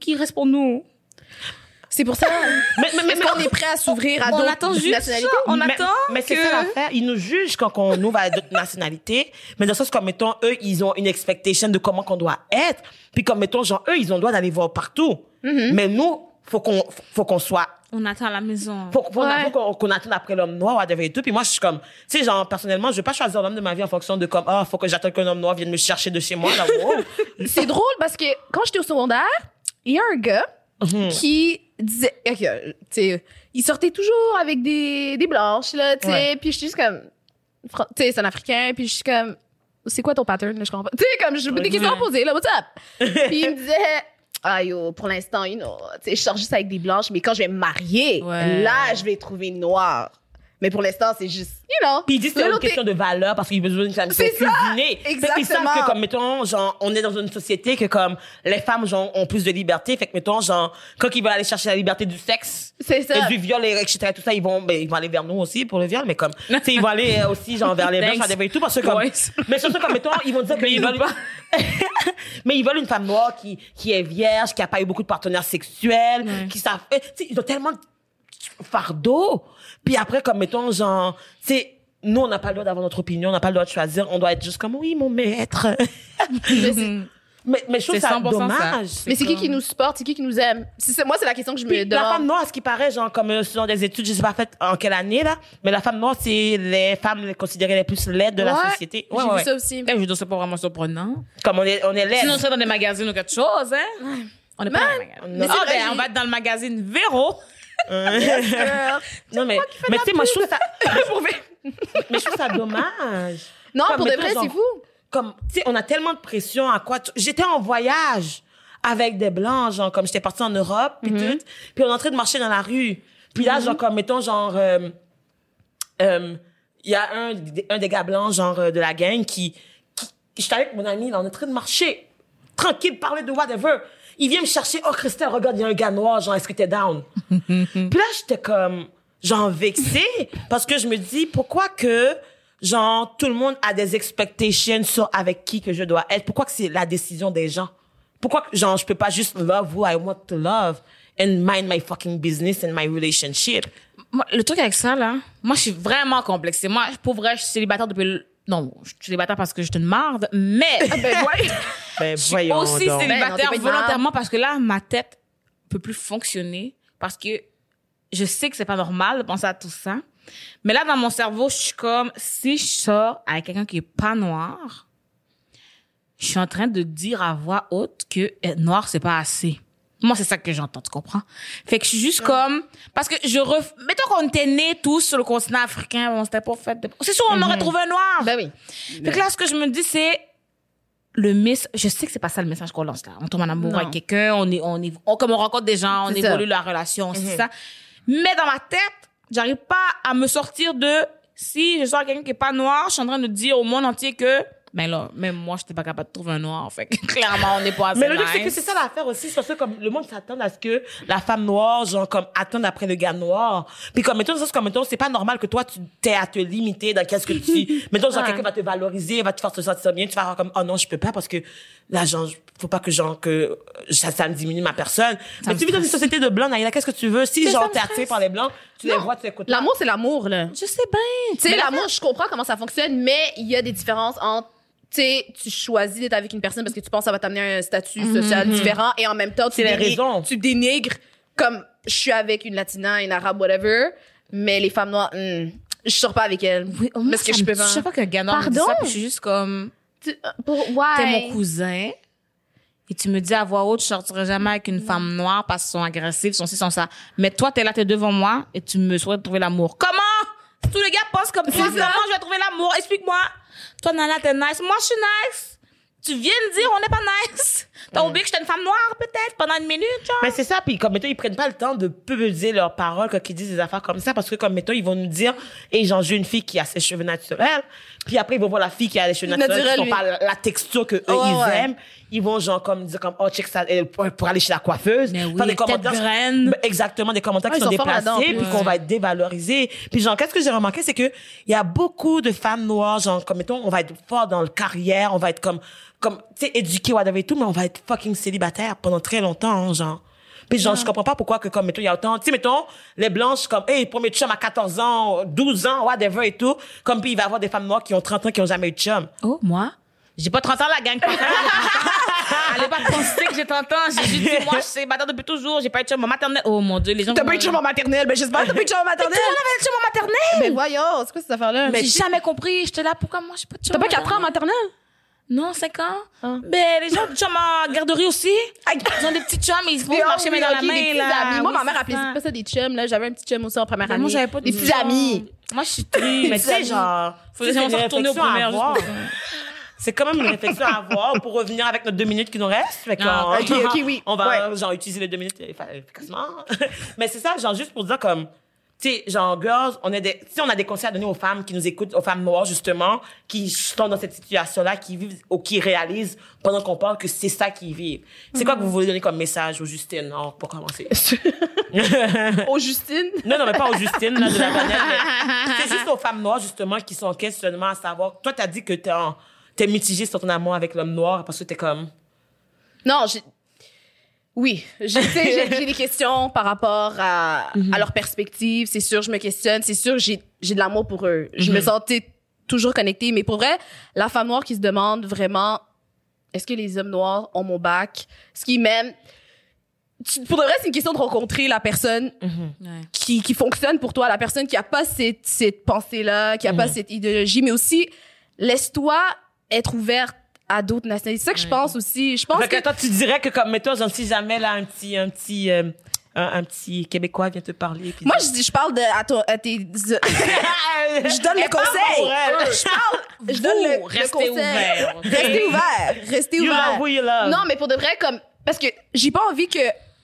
Qui reste pour nous? C'est pour ça. Mais, mais, mais, Est-ce qu'on est prêt à s'ouvrir à On d'autres attend juste nationalités? ça. On mais, attend mais c'est que- ça l'affaire. Ils nous jugent quand on ouvre à d'autres nationalités. Mais dans le sens comme, mettons, eux, ils ont une expectation de comment qu'on doit être. Puis comme, mettons, genre, eux, ils ont le droit d'aller voir partout. Mm-hmm. Mais nous, faut qu'on, faut qu'on soit On attend à la maison. faut, faut, Ouais. faut qu'on qu'on attende après l'homme noir, whatever et tout. Puis moi, je suis comme, tu sais, genre, personnellement, je vais pas choisir l'homme de ma vie en fonction de comme, ah, faut que j'attende qu'un homme noir vienne me chercher de chez moi, là, wow. C'est drôle parce que quand j'étais au secondaire, il y a un gars Mhm. qui disait, ok, euh, tu sais, il sortait toujours avec des, des blanches, là, tu sais, Ouais. puis je suis juste comme, tu sais, c'est un Africain, puis je suis comme, c'est quoi ton pattern, là, je comprends pas. Tu sais, comme, je me des questions à poser, là, what's up? puis il me disait, ah yo, pour l'instant, you know, je sors juste avec des blanches, mais quand je vais me marier, Ouais. là, je vais trouver une noire. Mais pour l'instant, c'est juste, you know. Puis ils disent que c'est une question de valeur parce qu'ils ont besoin d'une femme C'est ça, cuisinée. Fait qu'ils savent exactement. que, comme, mettons, genre, on est dans une société que, comme, les femmes, genre, ont plus de liberté. Fait que, mettons, genre, quand ils veulent aller chercher la liberté du sexe, C'est ça. et du viol, et etc., tout ça, ils vont, ben, ils vont aller vers nous aussi pour le viol, mais comme, tu sais, ils vont aller euh, aussi, genre, vers les Thanks. whatever et tout, parce que, comme, mais surtout, comme, mettons, ils vont dire qu'ils veulent, mais ils veulent une femme noire qui, qui est vierge, qui a pas eu beaucoup de partenaires sexuels, qui savent, tu sais, ils ont tellement de fardeau. Puis après, comme mettons, genre, tu sais, nous, on n'a pas le droit d'avoir notre opinion, on n'a pas le droit de choisir, on doit être juste comme, oui, mon maître. Mais c'est- mais, je trouve C'est ça 100% dommage. ça. Mais c'est qui comme- qui nous supporte? C'est qui qui nous aime? Si c'est- moi, c'est la question que je Puis me la femme demande. noire, ce qui paraît, genre, comme euh, selon des études, je sais pas faites en quelle année, là, mais la femme noire, c'est les femmes les considérées les plus laides de la Ouais, société. J'ai Ouais, vu ouais, ça aussi. Eh, je c'est pas vraiment surprenant. Comme on est, on est laides. Sinon, on serait dans des magazines ou quelque chose, hein? On est pas dans les magazines. Mais c'est Ah, vrai, ben, on va être dans le magazine Véro. non, mais, mais tu sais, moi, je trouve ça, mais je trouve ça dommage. non, Comme, pour de vrai, c'est fou. comme tu sais on a tellement de pression à quoi tu- j'étais en voyage avec des blancs genre comme j'étais partie en Europe puis tout puis on est en train de marcher dans la rue. Puis là genre comme mettons genre euh, euh, il y a un un des gars blancs genre euh, de la gang qui, qui j'étais avec mon ami là on est en train de marcher tranquille parler de whatever il vient me chercher oh Christelle regarde il y a un gars noir genre est-ce que t'es down? Puis là, j'étais comme, genre, vexée, parce que je me dis, pourquoi que, genre, tout le monde a des expectations sur avec qui que je dois être? Pourquoi que c'est la décision des gens? Pourquoi que, genre, je peux pas juste love who I want to love and mind my fucking business and my relationship? Moi, le truc avec ça, là, moi, je suis vraiment complexée. Moi, pour vrai, je suis célibataire depuis. Non, je suis célibataire parce que je te marde, mais Ben ouais. Ben, je suis aussi donc. Ben non, célibataire une volontairement parce que là, ma tête peut plus fonctionner parce que je sais que c'est pas normal de penser à tout ça. Mais là, dans mon cerveau, je suis comme, si je sors avec quelqu'un qui est pas noir, je suis en train de dire à voix haute que être noir, c'est pas assez. Moi, c'est ça que j'entends, tu comprends? Fait que je suis juste comme, parce que je ref... mettons qu'on était nés tous sur le continent africain, on s'était pas fait de... C'est sûr, on aurait trouvé un noir. Ben oui. Fait que là, ce que je me dis, c'est le miss. Je sais que c'est pas ça le message qu'on lance là. On tombe en amour Non. avec quelqu'un, on est, on est, on, comme on rencontre des gens, on ça. évolue la relation, c'est ça. Mais dans ma tête, j'arrive pas à me sortir de si je sors quelqu'un qui est pas noir, je suis en train de dire au monde entier que ben là, même moi, j'étais pas capable de trouver un noir. Fait que clairement, on n'est pas assez Mais le truc, c'est que c'est ça l'affaire aussi. C'est parce que comme le monde s'attend à ce que la femme noire, genre, comme, attende après le gars noir. Puis comme, mettons, ça, c'est comme, mettons, c'est pas normal que toi, tu t'aies à te limiter dans qu'est-ce que tu, mettons, genre, Ouais. quelqu'un va te valoriser, va te faire te sentir bien, tu vas avoir comme, oh non, je peux pas parce que, là, genre, faut pas que, genre, que ça, ça me diminue ma personne. Mais tu vis dans une société de blancs, Naïla, qu'est-ce que tu veux? Si, Mais genre, t'es attiré par les blancs, tu les vois, tu écoutes. L'amour, c'est l'amour, là. Je sais bien. Tu sais, Mais la- l'amour, je comprends comment ça fonctionne, mais il y a des différences entre, tu sais, tu choisis d'être avec une personne parce que tu penses que ça va t'amener à un statut social différent et en même temps, tu, C'est raisons. tu dénigres comme je suis avec une latina, une arabe, whatever, mais les femmes noires, hmm, je sors pas avec elles. Oui, parce que ça je me peux tue. pas. Chaque fois qu'un gars noir me dit Pardon? ça, puis je suis juste comme, Tu- euh, pour, t'es mon cousin. Et tu me dis à voix haute, je sortirai jamais avec une femme noire parce qu'ils sont agressifs, sont ci, sont ça. Mais toi, t'es là, t'es devant moi et tu me souhaites trouver l'amour. Comment? Tous les gars pensent comme toi. ça. Comment je vais trouver l'amour? Explique-moi. Toi, Nana, t'es nice. Moi, je suis nice. Tu viens de dire, on n'est pas nice. T'as oublié que j'étais une femme noire, peut-être, pendant une minute, genre? Mais c'est ça, puis comme mettons, ils prennent pas le temps de peser leurs paroles quand ils disent des affaires comme ça, parce que comme mettons, ils vont nous dire, et genre, j'ai une fille qui a ses cheveux naturels, puis après, ils vont voir la fille qui a les cheveux naturels, Naturel, qui sont pas la, la texture que eux, Ouais, ils ouais. aiment. Ils vont genre comme dire comme, oh, check ça, pour, aller chez la coiffeuse. Mais oui, Faire des commentaires. Ben, Exactement, des commentaires Ah, qui sont sont déplacés, puis qu'on va être dévalorisé. Puis genre, qu'est-ce que j'ai remarqué, c'est que il y a beaucoup de femmes noires, genre, comme mettons, on va être fort dans le carrière, on va être comme, comme, tu sais, éduqué, whatever et tout, mais on va être fucking célibataire pendant très longtemps, hein, genre. Puis genre, je comprends pas pourquoi que comme, mettons, il y a autant, tu sais, mettons, les blanches, comme, hey, premier chum à 14 ans, 12 ans, whatever et tout, comme puis il va y avoir des femmes noires qui ont 30 ans qui ont jamais eu de chum. Oh, moi? J'ai pas 30 ans, la gang. Allez pas penser que j'ai 30 ans. J'ai juste dit, moi, je suis célibataire depuis toujours. J'ai pas eu de chum en maternelle. Oh mon dieu, les gens. T'as pas eu de chum en maternelle, ben j'espère que t'as pas eu de chum en maternelle. Tout le monde avait le chum en maternelle. Mais voyons, c'est quoi cette affaire-là? Mais j'ai jamais compris. J'étais là, pourquoi moi, j'ai pas de chum T'as pas en 4 ans en maternelle? Non, 5 ans. Ah. Ben, les gens ont des chums en garderie aussi. Ils ont des petits chums, ils se font Mais, marcher oh, main dans la main, petits là. amis. Moi, ma mère appelait ça. pas ça des chums, là. J'avais un petit chum aussi en première Ben, année. Moi, j'avais pas de Des petits amis. Moi, je suis triste. Mais tu sais, genre, vraiment une se retourner au réflexion à primaire juste avoir. pour ça. C'est quand même une réflexion à avoir pour revenir avec nos deux minutes qui nous restent. Fait ok, ok, oui. On va, Ouais. genre, utiliser les deux minutes efficacement. Mais c'est ça, genre, juste pour dire comme, tu sais, genre, girls, on a des, si on a des conseils à donner aux femmes qui nous écoutent, aux femmes noires, justement, qui sont dans cette situation-là, qui vivent ou qui réalisent pendant qu'on parle que c'est ça qu'ils vivent. C'est quoi que vous voulez donner comme message aux Justine, non, pour commencer? Oh, Justine. Non, non, mais pas aux Justine, là, de la C'est juste aux femmes noires, justement, qui sont en questionnement à savoir. Toi, t'as dit que t'es, en- t'es mitigé sur ton amour avec l'homme noir parce que t'es comme. Non, j'ai. Oui, j'ai des questions par rapport à, à leur perspective. C'est sûr, je me questionne. C'est sûr, j'ai j'ai de l'amour pour eux. Je me sentais toujours connectée. Mais pour vrai, la femme noire qui se demande vraiment est-ce que les hommes noirs ont mon bac? Est-ce qu'ils m'aiment Tu- Pour de vrai, c'est une question de rencontrer la personne Ouais. qui, qui fonctionne pour toi, la personne qui a pas cette, cette pensée-là, qui a pas cette idéologie, mais aussi laisse-toi être ouverte à d'autres nationalités. C'est ça que je pense aussi. Je pense Fait que que toi, tu dirais que, comme, mettons, si jamais, là, un petit, un petit, euh, un, un petit Québécois vient te parler. puis Moi, je dis, je parle de, à, toi- à tes. je donne le conseil. Je parle. Je donne le, le restez conseil. ouverts, ok? Restez ouvert. Restez You ouvert. love who you love. Non, mais pour de vrai, comme. Parce que j'ai pas envie que,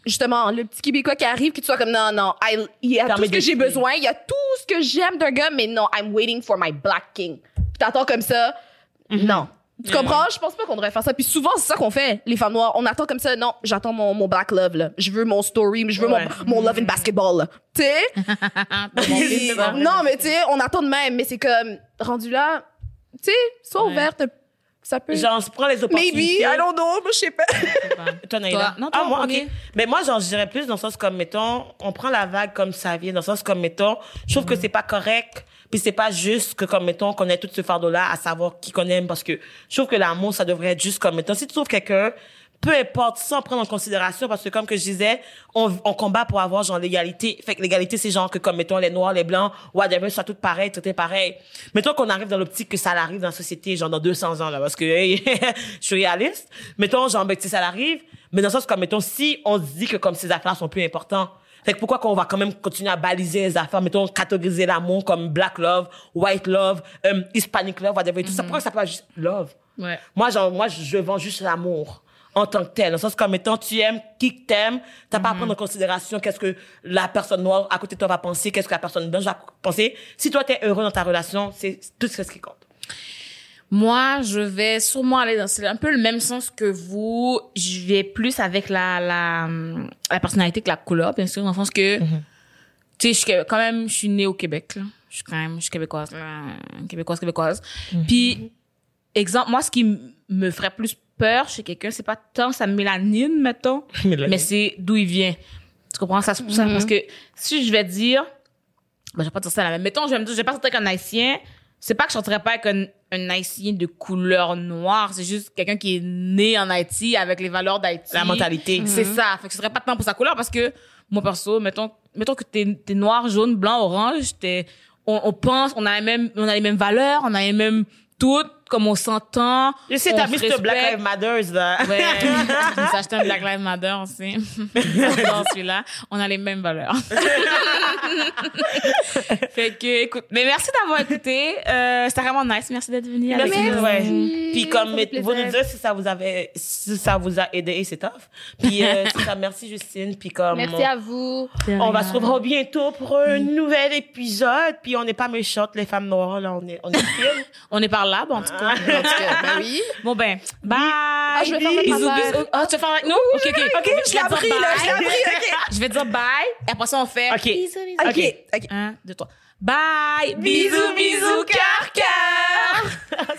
justement, le petit Québécois qui arrive, que tu sois comme, non, non, I- il y a tout ce que j'ai besoin, il y a tout ce que j'aime d'un gars, mais non, I'm waiting for my black king. Puis t'attends comme ça. Mhm. Non. Tu comprends? Je pense pas qu'on devrait faire ça. Puis souvent, c'est ça qu'on fait, les femmes noires. On attend comme ça. Non, j'attends mon, mon black love, là. Je veux mon story, je veux Ouais. mon, mon love in basketball. Tu sais? Non, mais tu sais, on attend de même, mais c'est comme, rendu là, tu sais, sois Ouais. ouverte. Ça peut. Genre, on prend les opportunités. Maybe, I don't know, moi, je sais pas. Toi, Naïla. Toi. Non, toi, ah, moi, ok. Mais moi, genre, je dirais plus dans le sens comme, mettons, on prend la vague comme ça vient, dans le sens comme, mettons, je trouve que c'est pas correct, puis c'est pas juste que, comme, mettons, qu'on ait tout ce fardeau-là à savoir qui qu'on aime, parce que je trouve que l'amour, ça devrait être juste comme, mettons, si tu trouves quelqu'un, peu importe, sans prendre en considération, parce que comme que je disais, on, on combat pour avoir, genre, l'égalité. Fait que l'égalité, c'est genre que, comme, mettons, les noirs, les blancs, whatever, soient toutes pareilles, tout est pareil. Mettons qu'on arrive dans l'optique que ça arrive dans la société, genre, dans 200 ans, là, parce que, hey, je suis réaliste. Mettons, genre, ben, ça arrive. Mais dans le sens comme, mettons, si on se dit que comme ces affaires sont plus importantes, fait que pourquoi qu'on va quand même continuer à baliser les affaires, mettons, catégoriser l'amour comme black love, white love, euh, hispanic love, whatever, et tout ça. Pourquoi ça s'appelle juste love? Ouais. Moi, genre, moi, je vends juste l'amour en tant que tel. Dans le sens comme étant, tu aimes qui t'aime, t'as pas à prendre en considération qu'est-ce que la personne noire à côté de toi va penser, qu'est-ce que la personne blanche va penser. Si toi, t'es heureux dans ta relation, c'est tout ce qui compte. Moi, je vais sûrement aller dans c'est un peu le même sens que vous. Je vais plus avec la la la personnalité que la couleur, bien sûr, dans le sens que tu sais, je quand même, je suis née au Québec là. Je suis quand même, je suis québécoise, là, québécoise, québécoise. Puis exemple, moi, ce qui me ferait plus peur chez quelqu'un, c'est pas tant sa mélanine, mettons, Mélanine. mais c'est d'où il vient. Tu comprends? Ça, pour ça parce que si je vais dire ben, je vais pas dire ça la même. Mettons, je vais me dire, je vais pas sortir avec un haïtien. C'est pas que je sortirais pas avec un, un haïtien de couleur noire. C'est juste quelqu'un qui est né en Haïti avec les valeurs d'Haïti. La mentalité. C'est ça. Fait que ce serait pas tant pour sa couleur parce que, moi, perso, mettons, mettons que t'es, t'es noir, jaune, blanc, orange, t'es, on, on pense, on a les mêmes, on a les mêmes valeurs, on a les mêmes toutes, comme on s'entend. Je sais, on t'as mis ce Black. Lives Matters, là. Ouais, suis acheté un Black Lives Matter aussi. Dans celui-là, on a les mêmes valeurs. fait que, écoute, mais merci d'avoir écouté. Euh, c'était vraiment nice. Merci d'être venu. avec Merci. nous. Ouais. Merci. Puis comme vous nous dire si ça vous avait si ça vous a aidé et c'est tough. Puis euh, c'est ça, merci Justine. Puis comme Merci à vous. on va se retrouver bientôt pour un nouvel épisode. Puis on n'est pas méchantes les femmes noires là, on est on est. On est par là, bon, en tout cas. En tout cas, ben oui. Bon ben, bye. je vais faire bisous, bisous. Ah, tu vas faire avec nous? Ok, ok. Ok, je l'ai appris, là, je l'ai appris, ok. Je vais dire bye. Et après ça, on fait. OK. Ok, ok. Un, deux, trois. Bye. Bisous, bisous, cœur, cœur.